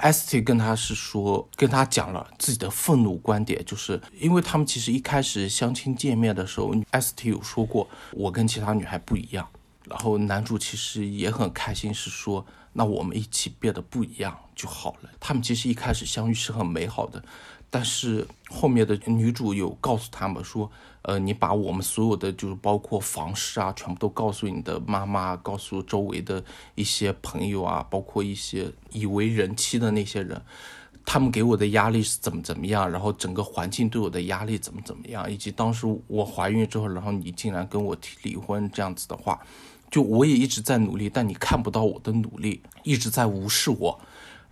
St 跟他是说，跟他讲了自己的愤怒观点，就是因为他们其实一开始相亲见面的时候，St 有说过我跟其他女孩不一样，然后男主其实也很开心，是说那我们一起变得不一样就好了。他们其实一开始相遇是很美好的，但是后面的女主有告诉他们说。呃，你把我们所有的就是包括房事啊，全部都告诉你的妈妈，告诉周围的一些朋友啊，包括一些以为人妻的那些人，他们给我的压力是怎么怎么样，然后整个环境对我的压力怎么怎么样，以及当时我怀孕之后，然后你竟然跟我提离婚这样子的话，就我也一直在努力，但你看不到我的努力，一直在无视我。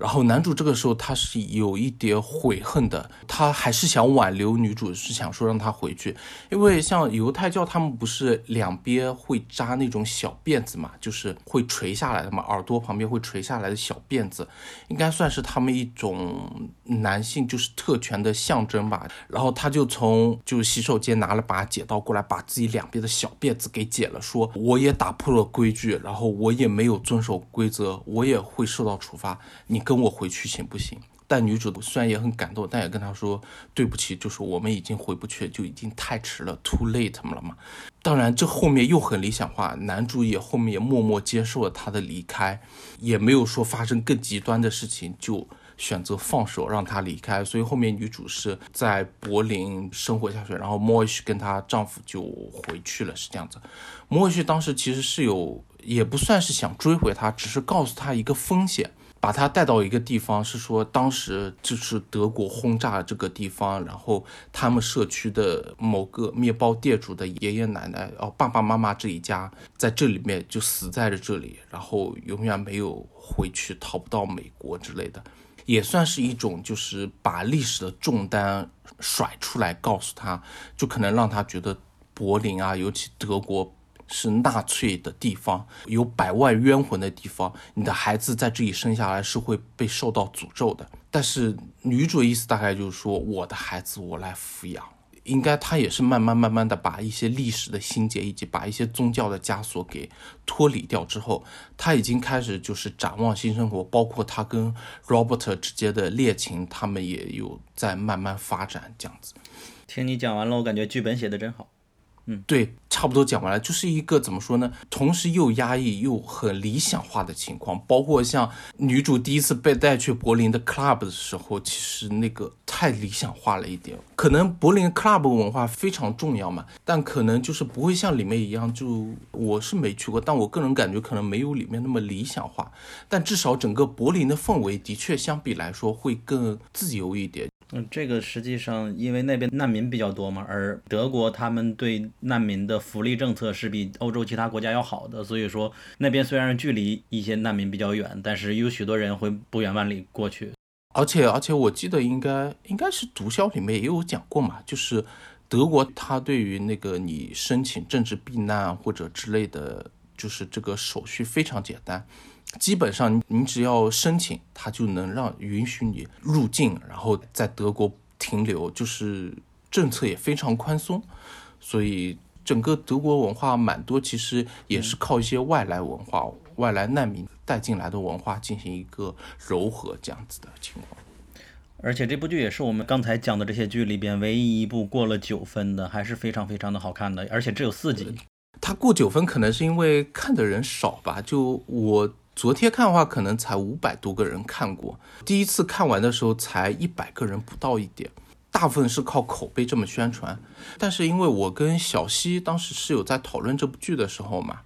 然后男主这个时候他是有一点悔恨的，他还是想挽留女主，是想说让她回去，因为像犹太教他们不是两边会扎那种小辫子嘛，就是会垂下来的嘛，耳朵旁边会垂下来的小辫子，应该算是他们一种男性就是特权的象征吧。然后他就从就是洗手间拿了把剪刀过来，把自己两边的小辫子给剪了，说我也打破了规矩，然后我也没有遵守规则，我也会受到处罚，你。跟我回去行不行？但女主虽然也很感动，但也跟他说对不起，就是我们已经回不去，就已经太迟了，too late 了嘛。当然，这后面又很理想化，男主也后面也默默接受了他的离开，也没有说发生更极端的事情，就选择放手让他离开。所以后面女主是在柏林生活下去，然后莫伊什跟她丈夫就回去了，是这样子。莫伊什当时其实是有，也不算是想追回她，只是告诉她一个风险。把他带到一个地方，是说当时就是德国轰炸这个地方，然后他们社区的某个面包店主的爷爷奶奶哦爸爸妈妈这一家在这里面就死在了这里，然后永远没有回去，逃不到美国之类的，也算是一种就是把历史的重担甩出来，告诉他就可能让他觉得柏林啊，尤其德国。是纳粹的地方，有百万冤魂的地方，你的孩子在这里生下来是会被受到诅咒的。但是女主的意思大概就是说，我的孩子我来抚养。应该她也是慢慢慢慢的把一些历史的心结以及把一些宗教的枷锁给脱离掉之后，她已经开始就是展望新生活，包括她跟 Robert 之间的恋情，他们也有在慢慢发展这样子。听你讲完了，我感觉剧本写的真好。对，差不多讲完了，就是一个怎么说呢？同时又压抑又很理想化的情况。包括像女主第一次被带去柏林的 club 的时候，其实那个太理想化了一点。可能柏林 club 文化非常重要嘛，但可能就是不会像里面一样，就我是没去过，但我个人感觉可能没有里面那么理想化。但至少整个柏林的氛围的确相比来说会更自由一点。嗯，这个实际上因为那边难民比较多嘛，而德国他们对难民的福利政策是比欧洲其他国家要好的，所以说那边虽然距离一些难民比较远，但是有许多人会不远万里过去。而且而且我记得应该应该是毒枭里面也有讲过嘛，就是德国他对于那个你申请政治避难或者之类的，就是这个手续非常简单。基本上你只要申请，他就能让允许你入境，然后在德国停留，就是政策也非常宽松，所以整个德国文化蛮多，其实也是靠一些外来文化、外来难民带进来的文化进行一个柔和这样子的情况。而且这部剧也是我们刚才讲的这些剧里边唯一一部过了九分的，还是非常非常的好看的，而且只有四集。它过九分可能是因为看的人少吧，就我。昨天看的话，可能才五百多个人看过。第一次看完的时候，才一百个人不到一点。大部分是靠口碑这么宣传。但是因为我跟小西当时是有在讨论这部剧的时候嘛，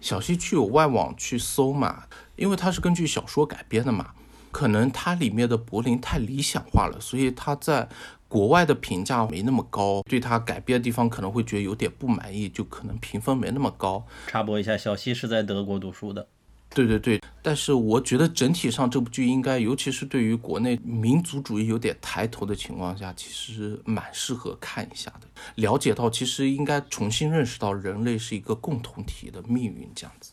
小西去有外网去搜嘛，因为它是根据小说改编的嘛，可能它里面的柏林太理想化了，所以他在国外的评价没那么高，对他改编的地方可能会觉得有点不满意，就可能评分没那么高。插播一下，小西是在德国读书的。对对对，但是我觉得整体上这部剧应该，尤其是对于国内民族主义有点抬头的情况下，其实蛮适合看一下的。了解到其实应该重新认识到人类是一个共同体的命运这样子。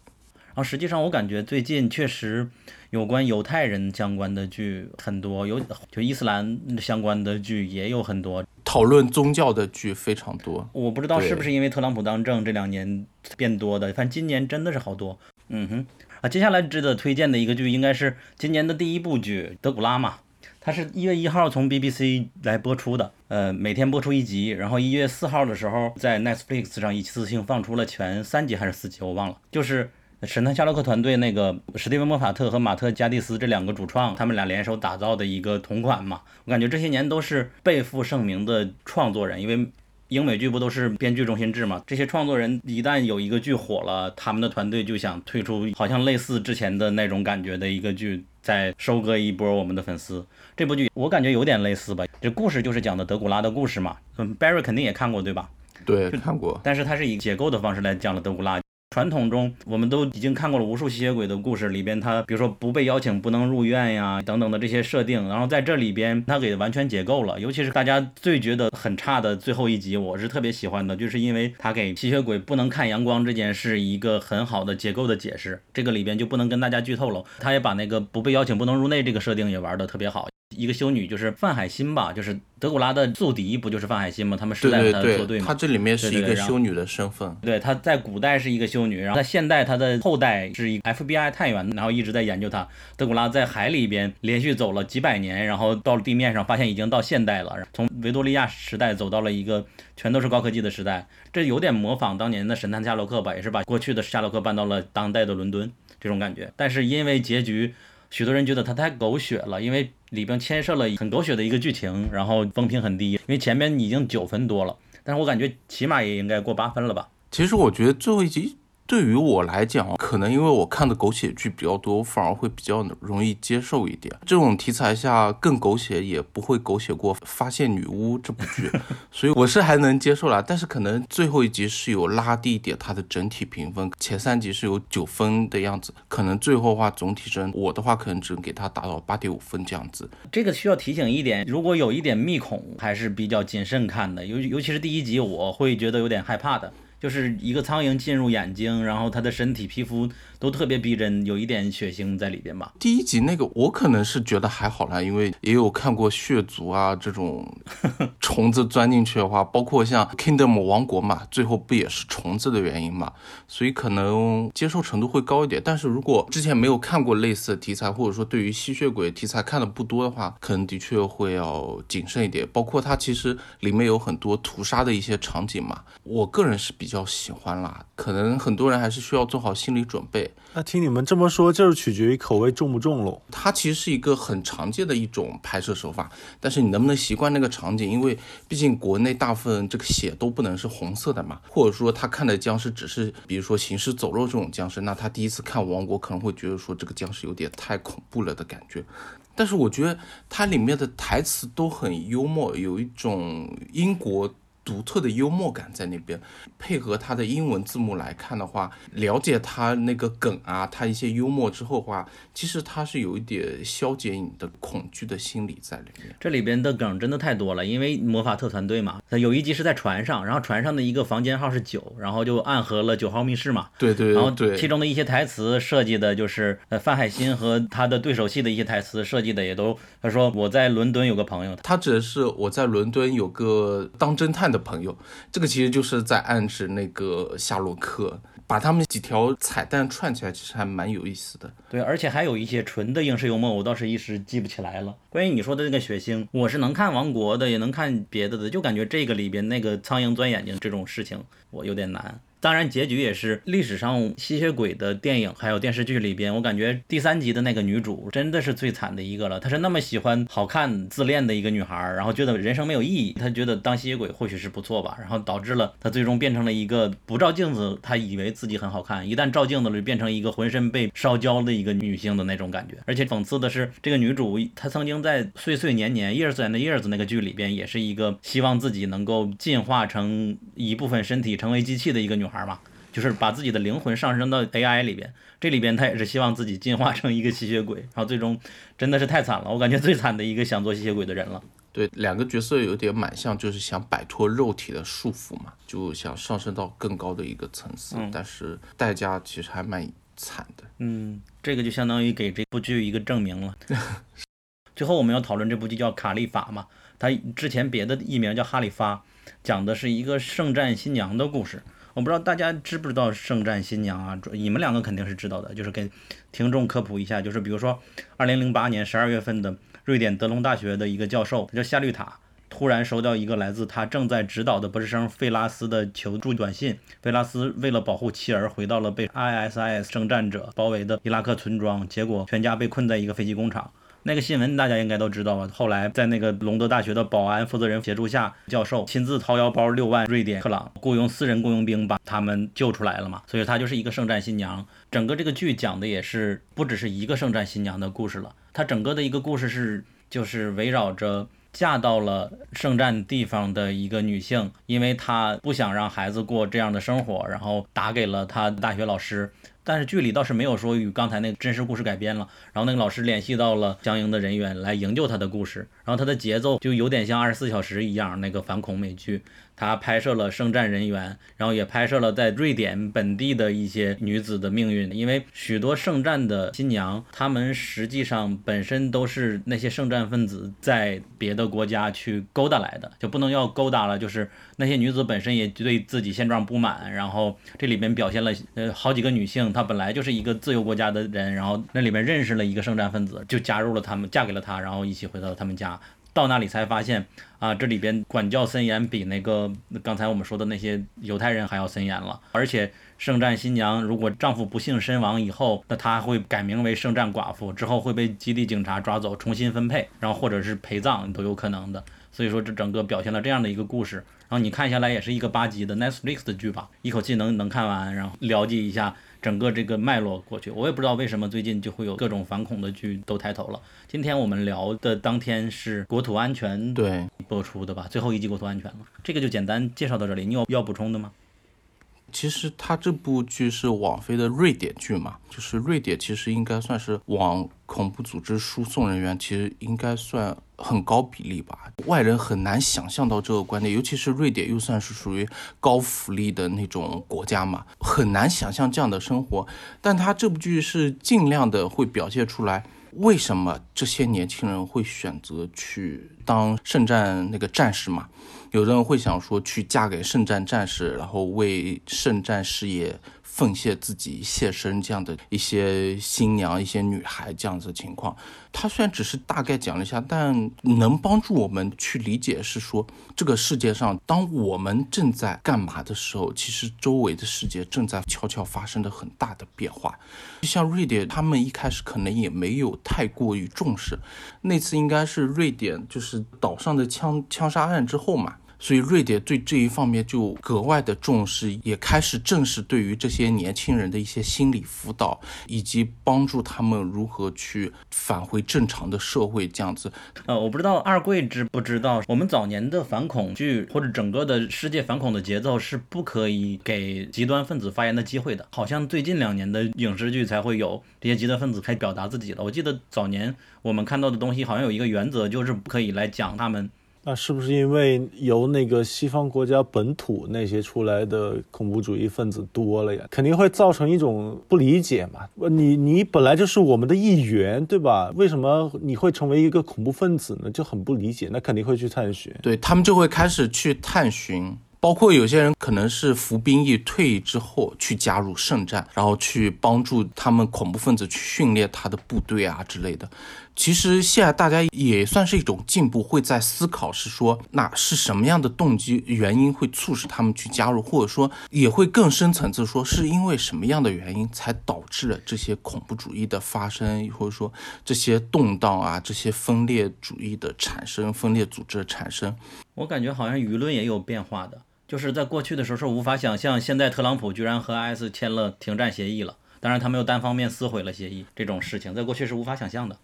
然后实际上我感觉最近确实有关犹太人相关的剧很多，有就伊斯兰相关的剧也有很多，讨论宗教的剧非常多。我不知道是不是因为特朗普当政这两年变多的，反正今年真的是好多。嗯哼。啊，接下来值得推荐的一个剧应该是今年的第一部剧《德古拉》嘛，它是一月一号从 BBC 来播出的，呃，每天播出一集，然后一月四号的时候在 Netflix 上一次性放出了全三集还是四集，我忘了。就是神探夏洛克团队那个史蒂文·莫法特和马特·加蒂斯这两个主创，他们俩联手打造的一个同款嘛，我感觉这些年都是背负盛名的创作人，因为。英美剧不都是编剧中心制吗？这些创作人一旦有一个剧火了，他们的团队就想推出好像类似之前的那种感觉的一个剧，再收割一波我们的粉丝。这部剧我感觉有点类似吧，这故事就是讲的德古拉的故事嘛。嗯，Barry 肯定也看过对吧？对，看过。但是它是以解构的方式来讲了德古拉。传统中，我们都已经看过了无数吸血鬼的故事里边，他比如说不被邀请不能入院呀，等等的这些设定，然后在这里边他给完全解构了。尤其是大家最觉得很差的最后一集，我是特别喜欢的，就是因为他给吸血鬼不能看阳光这件事一个很好的解构的解释。这个里边就不能跟大家剧透了，他也把那个不被邀请不能入内这个设定也玩的特别好。一个修女就是范海辛吧，就是德古拉的宿敌，不就是范海辛吗？他们是在他作对吗？他这里面是一个修女的身份。对，他在古代是一个修女，然后在现代他的后代是一个 FBI 探员，然后一直在研究他。德古拉在海里边连续走了几百年，然后到了地面上，发现已经到现代了，从维多利亚时代走到了一个全都是高科技的时代。这有点模仿当年的神探夏洛克吧，也是把过去的夏洛克搬到了当代的伦敦这种感觉。但是因为结局。许多人觉得它太狗血了，因为里边牵涉了很狗血的一个剧情，然后风评很低。因为前面已经九分多了，但是我感觉起码也应该过八分了吧。其实我觉得最后一集。对于我来讲，可能因为我看的狗血剧比较多，反而会比较容易接受一点。这种题材下更狗血也不会狗血过《发现女巫》这部剧，所以我是还能接受啦。但是可能最后一集是有拉低一点它的整体评分，前三集是有九分的样子，可能最后话总体分我的话可能只能给它打到八点五分这样子。这个需要提醒一点，如果有一点密恐，还是比较谨慎看的，尤尤其是第一集，我会觉得有点害怕的。就是一个苍蝇进入眼睛，然后它的身体皮肤都特别逼真，有一点血腥在里边吧。第一集那个我可能是觉得还好啦，因为也有看过血族啊这种虫子钻进去的话，包括像 Kingdom 王国嘛，最后不也是虫子的原因嘛，所以可能接受程度会高一点。但是如果之前没有看过类似的题材，或者说对于吸血鬼题材看的不多的话，可能的确会要谨慎一点。包括它其实里面有很多屠杀的一些场景嘛，我个人是比较喜欢啦。可能很多人还是需要做好心理准备。那听你们这么说，就是取决于口味重不重喽。它其实是一个很常见的一种拍摄手法，但是你能不能习惯那个场景？因为毕竟国内大部分这个血都不能是红色的嘛，或者说他看的僵尸只是比如说行尸走肉这种僵尸，那他第一次看《王国》可能会觉得说这个僵尸有点太恐怖了的感觉。但是我觉得它里面的台词都很幽默，有一种英国。独特的幽默感在那边，配合他的英文字幕来看的话，了解他那个梗啊，他一些幽默之后的话，其实他是有一点消解你的恐惧的心理在里面。这里边的梗真的太多了，因为魔法特团队嘛，有一集是在船上，然后船上的一个房间号是九，然后就暗合了九号密室嘛。对对。然后其中的一些台词设计的就是，呃，范海辛和他的对手戏的一些台词设计的也都，他说我在伦敦有个朋友，他指的是我在伦敦有个当侦探的。朋友，这个其实就是在暗示那个夏洛克，把他们几条彩蛋串起来，其实还蛮有意思的。对，而且还有一些纯的英式幽默，我倒是一时记不起来了。关于你说的那个血腥，我是能看王国的，也能看别的的，就感觉这个里边那个苍蝇钻眼睛这种事情，我有点难。当然，结局也是历史上吸血鬼的电影还有电视剧里边，我感觉第三集的那个女主真的是最惨的一个了。她是那么喜欢好看、自恋的一个女孩，然后觉得人生没有意义，她觉得当吸血鬼或许是不错吧，然后导致了她最终变成了一个不照镜子，她以为自己很好看，一旦照镜子了，变成一个浑身被烧焦的一个女性的那种感觉。而且讽刺的是，这个女主她曾经在《岁岁年年》Years and Years 那个剧里边，也是一个希望自己能够进化成一部分身体成为机器的一个女孩嘛。就是把自己的灵魂上升到 AI 里边，这里边他也是希望自己进化成一个吸血鬼，然后最终真的是太惨了，我感觉最惨的一个想做吸血鬼的人了。对，两个角色有点蛮像，就是想摆脱肉体的束缚嘛，就想上升到更高的一个层次，但是代价其实还蛮惨的。嗯，这个就相当于给这部剧一个证明了。最后我们要讨论这部剧叫《卡利法》嘛，它之前别的艺名叫《哈利发》，讲的是一个圣战新娘的故事。我不知道大家知不知道圣战新娘啊？你们两个肯定是知道的，就是给听众科普一下，就是比如说，二零零八年十二月份的瑞典德隆大学的一个教授，他叫夏绿塔，突然收到一个来自他正在指导的博士生费拉斯的求助短信。费拉斯为了保护妻儿，回到了被 ISIS 圣战者包围的伊拉克村庄，结果全家被困在一个飞机工厂。那个新闻大家应该都知道吧？后来在那个隆德大学的保安负责人协助下，教授亲自掏腰包六万瑞典克朗，雇佣私人雇佣兵把他们救出来了嘛。所以她就是一个圣战新娘。整个这个剧讲的也是不只是一个圣战新娘的故事了，它整个的一个故事是就是围绕着嫁到了圣战地方的一个女性，因为她不想让孩子过这样的生活，然后打给了她大学老师。但是剧里倒是没有说与刚才那个真实故事改编了，然后那个老师联系到了相应的人员来营救他的故事，然后他的节奏就有点像二十四小时一样那个反恐美剧。他拍摄了圣战人员，然后也拍摄了在瑞典本地的一些女子的命运。因为许多圣战的新娘，她们实际上本身都是那些圣战分子在别的国家去勾搭来的，就不能要勾搭了。就是那些女子本身也对自己现状不满，然后这里面表现了呃好几个女性，她本来就是一个自由国家的人，然后那里面认识了一个圣战分子，就加入了他们，嫁给了他，然后一起回到了他们家。到那里才发现，啊，这里边管教森严，比那个刚才我们说的那些犹太人还要森严了。而且，圣战新娘如果丈夫不幸身亡以后，那她会改名为圣战寡妇，之后会被基地警察抓走，重新分配，然后或者是陪葬都有可能的。所以说，这整个表现了这样的一个故事。然后你看下来也是一个八集的 Netflix 的剧吧，一口气能能看完，然后了解一下。整个这个脉络过去，我也不知道为什么最近就会有各种反恐的剧都抬头了。今天我们聊的当天是国土安全对播出的吧？最后一集国土安全了，这个就简单介绍到这里。你有要补充的吗？其实它这部剧是网飞的瑞典剧嘛，就是瑞典其实应该算是往恐怖组织输送人员，其实应该算很高比例吧。外人很难想象到这个观点，尤其是瑞典又算是属于高福利的那种国家嘛，很难想象这样的生活。但他这部剧是尽量的会表现出来。为什么这些年轻人会选择去当圣战那个战士嘛？有的人会想说去嫁给圣战战士，然后为圣战事业。奉献自己、献身这样的一些新娘、一些女孩这样子的情况，他虽然只是大概讲了一下，但能帮助我们去理解是说，这个世界上，当我们正在干嘛的时候，其实周围的世界正在悄悄发生着很大的变化。就像瑞典，他们一开始可能也没有太过于重视，那次应该是瑞典就是岛上的枪枪杀案之后嘛。所以瑞典对这一方面就格外的重视，也开始正视对于这些年轻人的一些心理辅导，以及帮助他们如何去返回正常的社会这样子。呃，我不知道二贵知不知道，我们早年的反恐剧或者整个的世界反恐的节奏是不可以给极端分子发言的机会的，好像最近两年的影视剧才会有这些极端分子开始表达自己了。我记得早年我们看到的东西好像有一个原则，就是不可以来讲他们。那是不是因为由那个西方国家本土那些出来的恐怖主义分子多了呀？肯定会造成一种不理解嘛。你你本来就是我们的一员，对吧？为什么你会成为一个恐怖分子呢？就很不理解。那肯定会去探寻，对他们就会开始去探寻。包括有些人可能是服兵役退役之后去加入圣战，然后去帮助他们恐怖分子去训练他的部队啊之类的。其实现在大家也算是一种进步，会在思考是说，那是什么样的动机原因会促使他们去加入，或者说也会更深层次说，是因为什么样的原因才导致了这些恐怖主义的发生，或者说这些动荡啊，这些分裂主义的产生，分裂组织的产生。我感觉好像舆论也有变化的。就是在过去的时候是无法想象，现在特朗普居然和 IS 签了停战协议了。当然，他们又单方面撕毁了协议，这种事情在过去是无法想象的。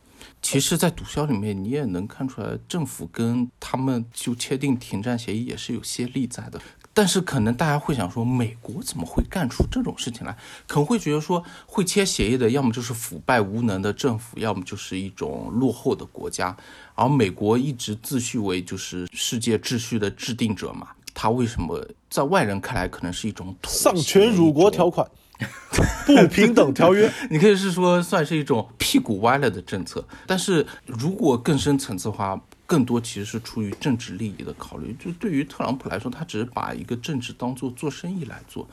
其实，在毒枭里面，你也能看出来，政府跟他们就签订停战协议也是有些利在的。但是，可能大家会想说，美国怎么会干出这种事情来？可能会觉得说，会签协议的，要么就是腐败无能的政府，要么就是一种落后的国家。而美国一直自诩为就是世界秩序的制定者嘛。他为什么在外人看来可能是一种土丧权辱国条款、不平等条约？你可以是说算是一种屁股歪了的政策，但是如果更深层次的话，更多其实是出于政治利益的考虑。就对于特朗普来说，他只是把一个政治当做做生意来做。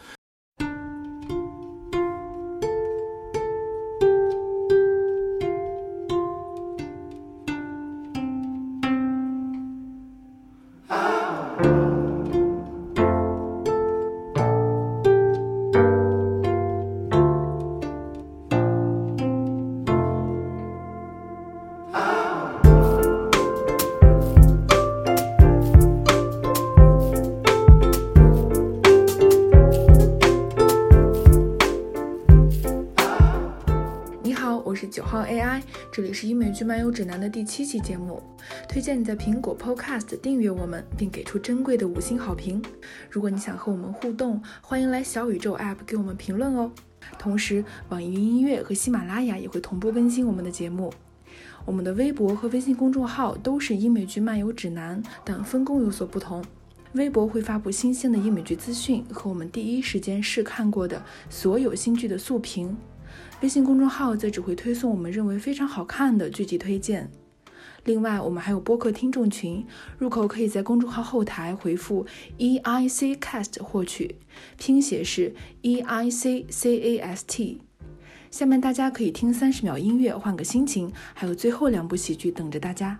漫游指南的第七期节目，推荐你在苹果 Podcast 订阅我们，并给出珍贵的五星好评。如果你想和我们互动，欢迎来小宇宙 App 给我们评论哦。同时，网易云音乐和喜马拉雅也会同步更新我们的节目。我们的微博和微信公众号都是英美剧漫游指南，但分工有所不同。微博会发布新鲜的英美剧资讯和我们第一时间试看过的所有新剧的速评。微信公众号则只会推送我们认为非常好看的剧集推荐。另外，我们还有播客听众群，入口可以在公众号后台回复 E I C Cast 获取，拼写是 E I C C A S T。下面大家可以听三十秒音乐，换个心情，还有最后两部喜剧等着大家。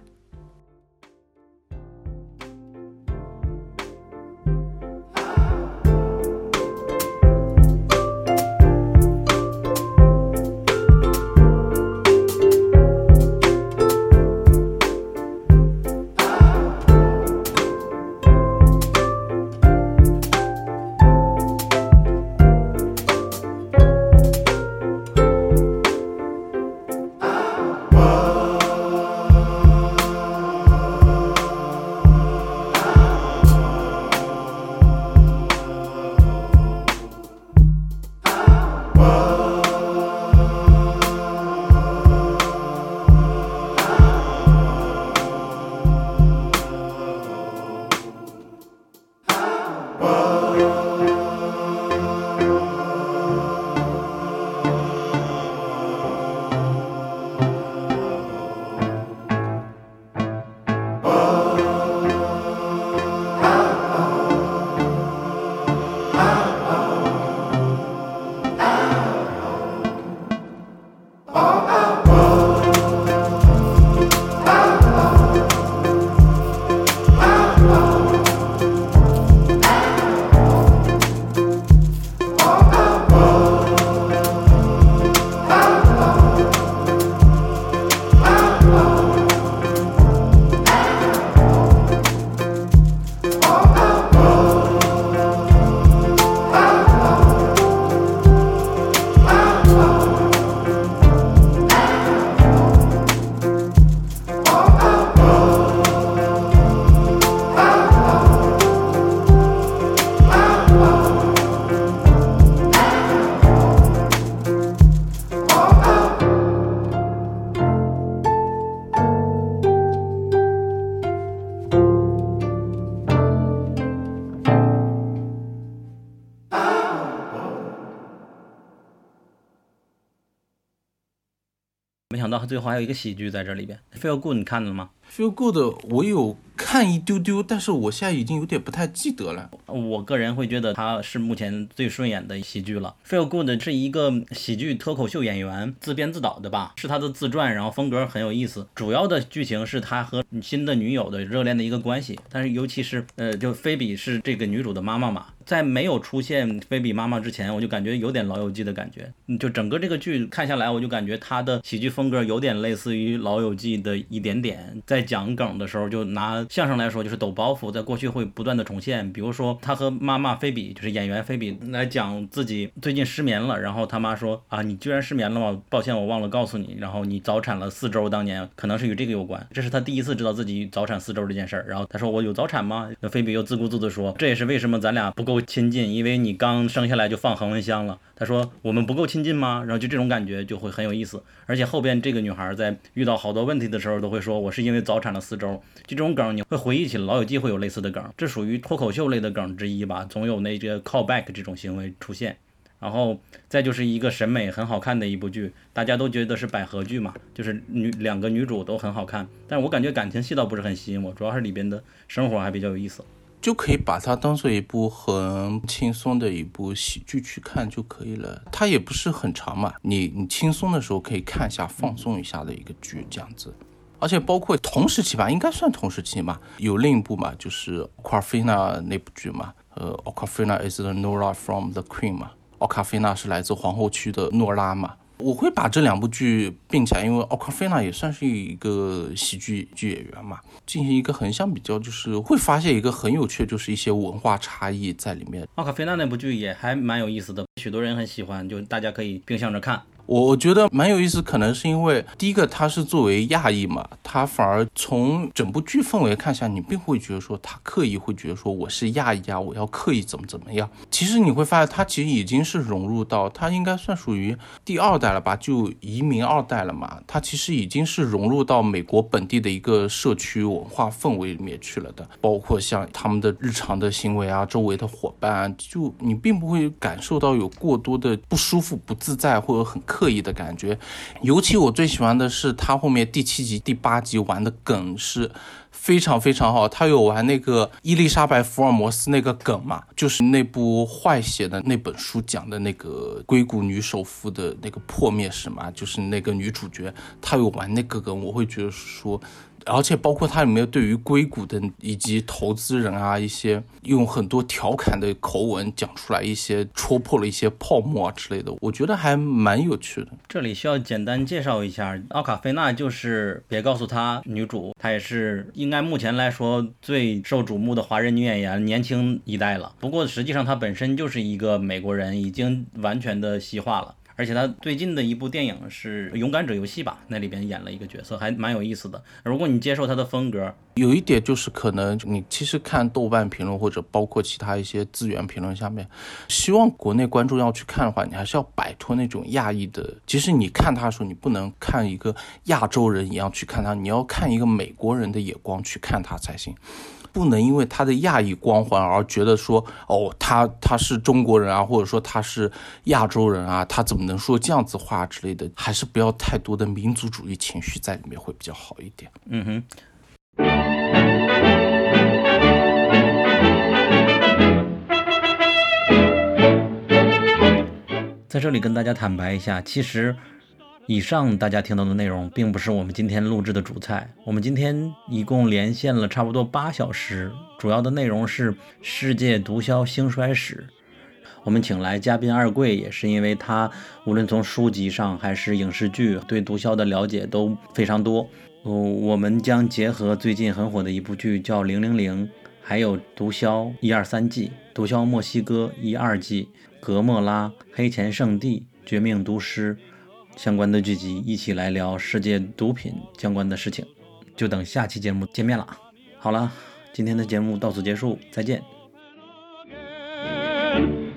最后还有一个喜剧在这里边。Feel Good 你看了吗？Feel Good 我有看一丢丢，但是我现在已经有点不太记得了。我个人会觉得他是目前最顺眼的喜剧了。Feel Good 是一个喜剧脱口秀演员，自编自导的吧，是他的自传，然后风格很有意思。主要的剧情是他和新的女友的热恋的一个关系，但是尤其是呃，就菲比是这个女主的妈妈嘛，在没有出现菲比妈妈之前，我就感觉有点老友记的感觉。嗯就整个这个剧看下来，我就感觉他的喜剧风格有点类似于老友记的一点点，在讲梗的时候，就拿相声来说，就是抖包袱，在过去会不断的重现。比如说他和妈妈菲比，就是演员菲比来讲自己最近失眠了，然后他妈说啊，你居然失眠了吗？抱歉，我忘了告诉你。然后你早产了四周，当年可能是与这个有关。这是他第一次知道自己早产四周这件事儿。然后他说我有早产吗？那菲比又自顾自地说，这也是为什么咱俩不够亲近，因为你刚生下来就放恒温箱了。他说我们不够亲近吗？然后就这种感觉就会很有意思。而且后边这个女孩在遇到好多问题的时候，都会说我是因为早产了四周。就这种梗，你会回忆起来老友记会有类似的梗，这属于脱口秀类的梗之一吧，总有那个 callback 这种行为出现。然后再就是一个审美很好看的一部剧，大家都觉得是百合剧嘛，就是女两个女主都很好看，但是我感觉感情戏倒不是很吸引我，主要是里边的生活还比较有意思。就可以把它当做一部很轻松的一部喜剧去看就可以了。它也不是很长嘛，你你轻松的时候可以看一下，放松一下的一个剧这样子。而且包括同时期吧，应该算同时期嘛，有另一部嘛，就是 Aquafina 那部剧嘛，呃，Aquafina is the Nora from the Queen 嘛，奥卡菲娜是来自皇后区的诺拉嘛。我会把这两部剧并起来，因为奥卡菲娜也算是一个喜剧剧演员嘛，进行一个横向比较，就是会发现一个很有趣，就是一些文化差异在里面。奥卡菲娜那部剧也还蛮有意思的，许多人很喜欢，就大家可以并向着看。我我觉得蛮有意思，可能是因为第一个他是作为亚裔嘛，他反而从整部剧氛围看下，你并不会觉得说他刻意会觉得说我是亚裔啊，我要刻意怎么怎么样。其实你会发现他其实已经是融入到他应该算属于第二代了吧，就移民二代了嘛，他其实已经是融入到美国本地的一个社区文化氛围里面去了的，包括像他们的日常的行为啊，周围的伙伴啊，就你并不会感受到有过多的不舒服、不自在或者很刻刻意的感觉。尤其我最喜欢的是他后面第七集、第八集玩的梗是非常非常好。他有玩那个伊丽莎白·福尔摩斯那个梗嘛，就是那部坏写的那本书讲的那个硅谷女首富的那个破灭史嘛，就是那个女主角，她有玩那个梗，我会觉得说。而且包括它里面对于硅谷的以及投资人啊，一些用很多调侃的口吻讲出来一些戳破了一些泡沫啊之类的，我觉得还蛮有趣的。这里需要简单介绍一下，奥卡菲娜就是别告诉她女主，她也是应该目前来说最受瞩目的华人女演员，年轻一代了。不过实际上她本身就是一个美国人，已经完全的西化了。而且他最近的一部电影是《勇敢者游戏》吧，那里边演了一个角色，还蛮有意思的。如果你接受他的风格，有一点就是可能你其实看豆瓣评论或者包括其他一些资源评论下面，希望国内观众要去看的话，你还是要摆脱那种亚裔的。其实你看他的时候，你不能看一个亚洲人一样去看他，你要看一个美国人的眼光去看他才行。不能因为他的亚裔光环而觉得说，哦，他他是中国人啊，或者说他是亚洲人啊，他怎么能说这样子话之类的？还是不要太多的民族主义情绪在里面会比较好一点。嗯哼。在这里跟大家坦白一下，其实以上大家听到的内容，并不是我们今天录制的主菜。我们今天一共连线了差不多八小时，主要的内容是世界毒枭兴衰史。我们请来嘉宾二贵，也是因为他无论从书籍上还是影视剧，对毒枭的了解都非常多。呃，我们将结合最近很火的一部剧叫《零零零》，还有《毒枭》一二三季，《毒枭墨西哥》一二季。格莫拉、黑钱圣地、绝命毒师相关的剧集，一起来聊世界毒品相关的事情，就等下期节目见面了。好了，今天的节目到此结束，再见。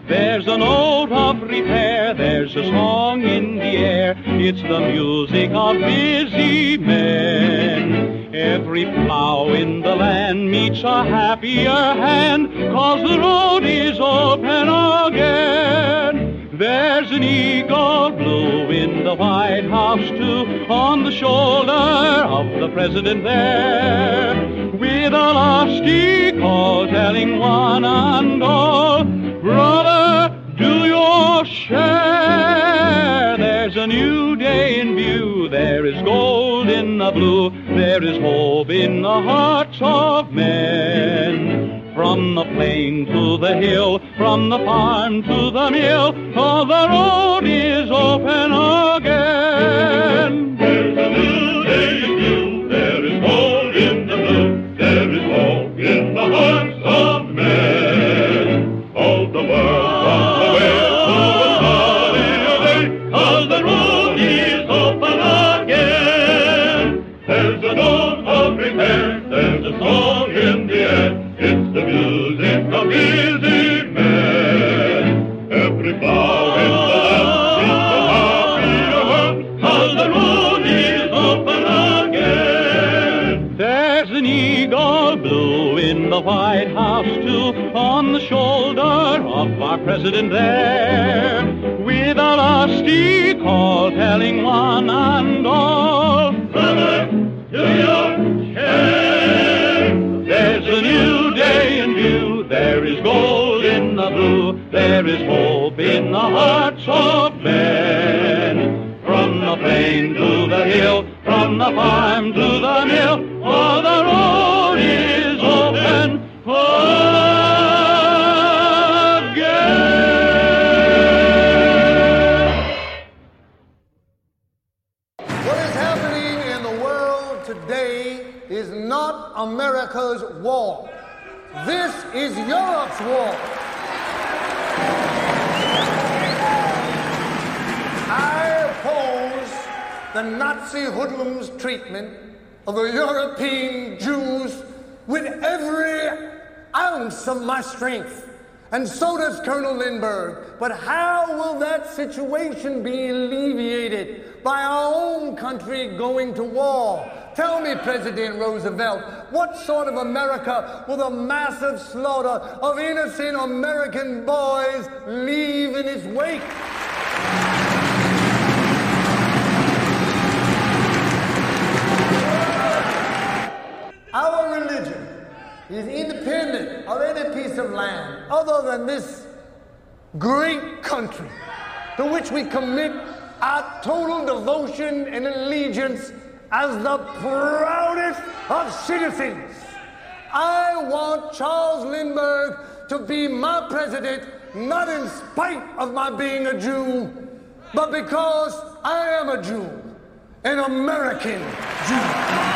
There's a note of repair, there's a song in the air, it's the music of busy men. Every plow in the land meets a happier hand, cause the road is open again. There's an eagle blue in the White House. Too, on the shoulder of the president there, with a lusty call telling one and all, brother, do your share. There's a new day in view, there is gold in the blue, there is hope in the hearts of men. From the plain to the hill, from the farm to the mill, for the road is open again. There's a new day in view, there is gold in the blue, there is hope in the hearts of men. The White House too, on the shoulder of our president there, with a lusty call telling one and all, Brother, do your ounce of my strength. And so does Colonel Lindbergh. But how will that situation be alleviated by our own country going to war? Tell me, President Roosevelt, what sort of America will the massive slaughter of innocent American boys leave in its wake? Our religion is independent of any piece of land other than this great country to which we commit our total devotion and allegiance as the proudest of citizens. I want Charles Lindbergh to be my president, not in spite of my being a Jew, but because I am a Jew, an American Jew.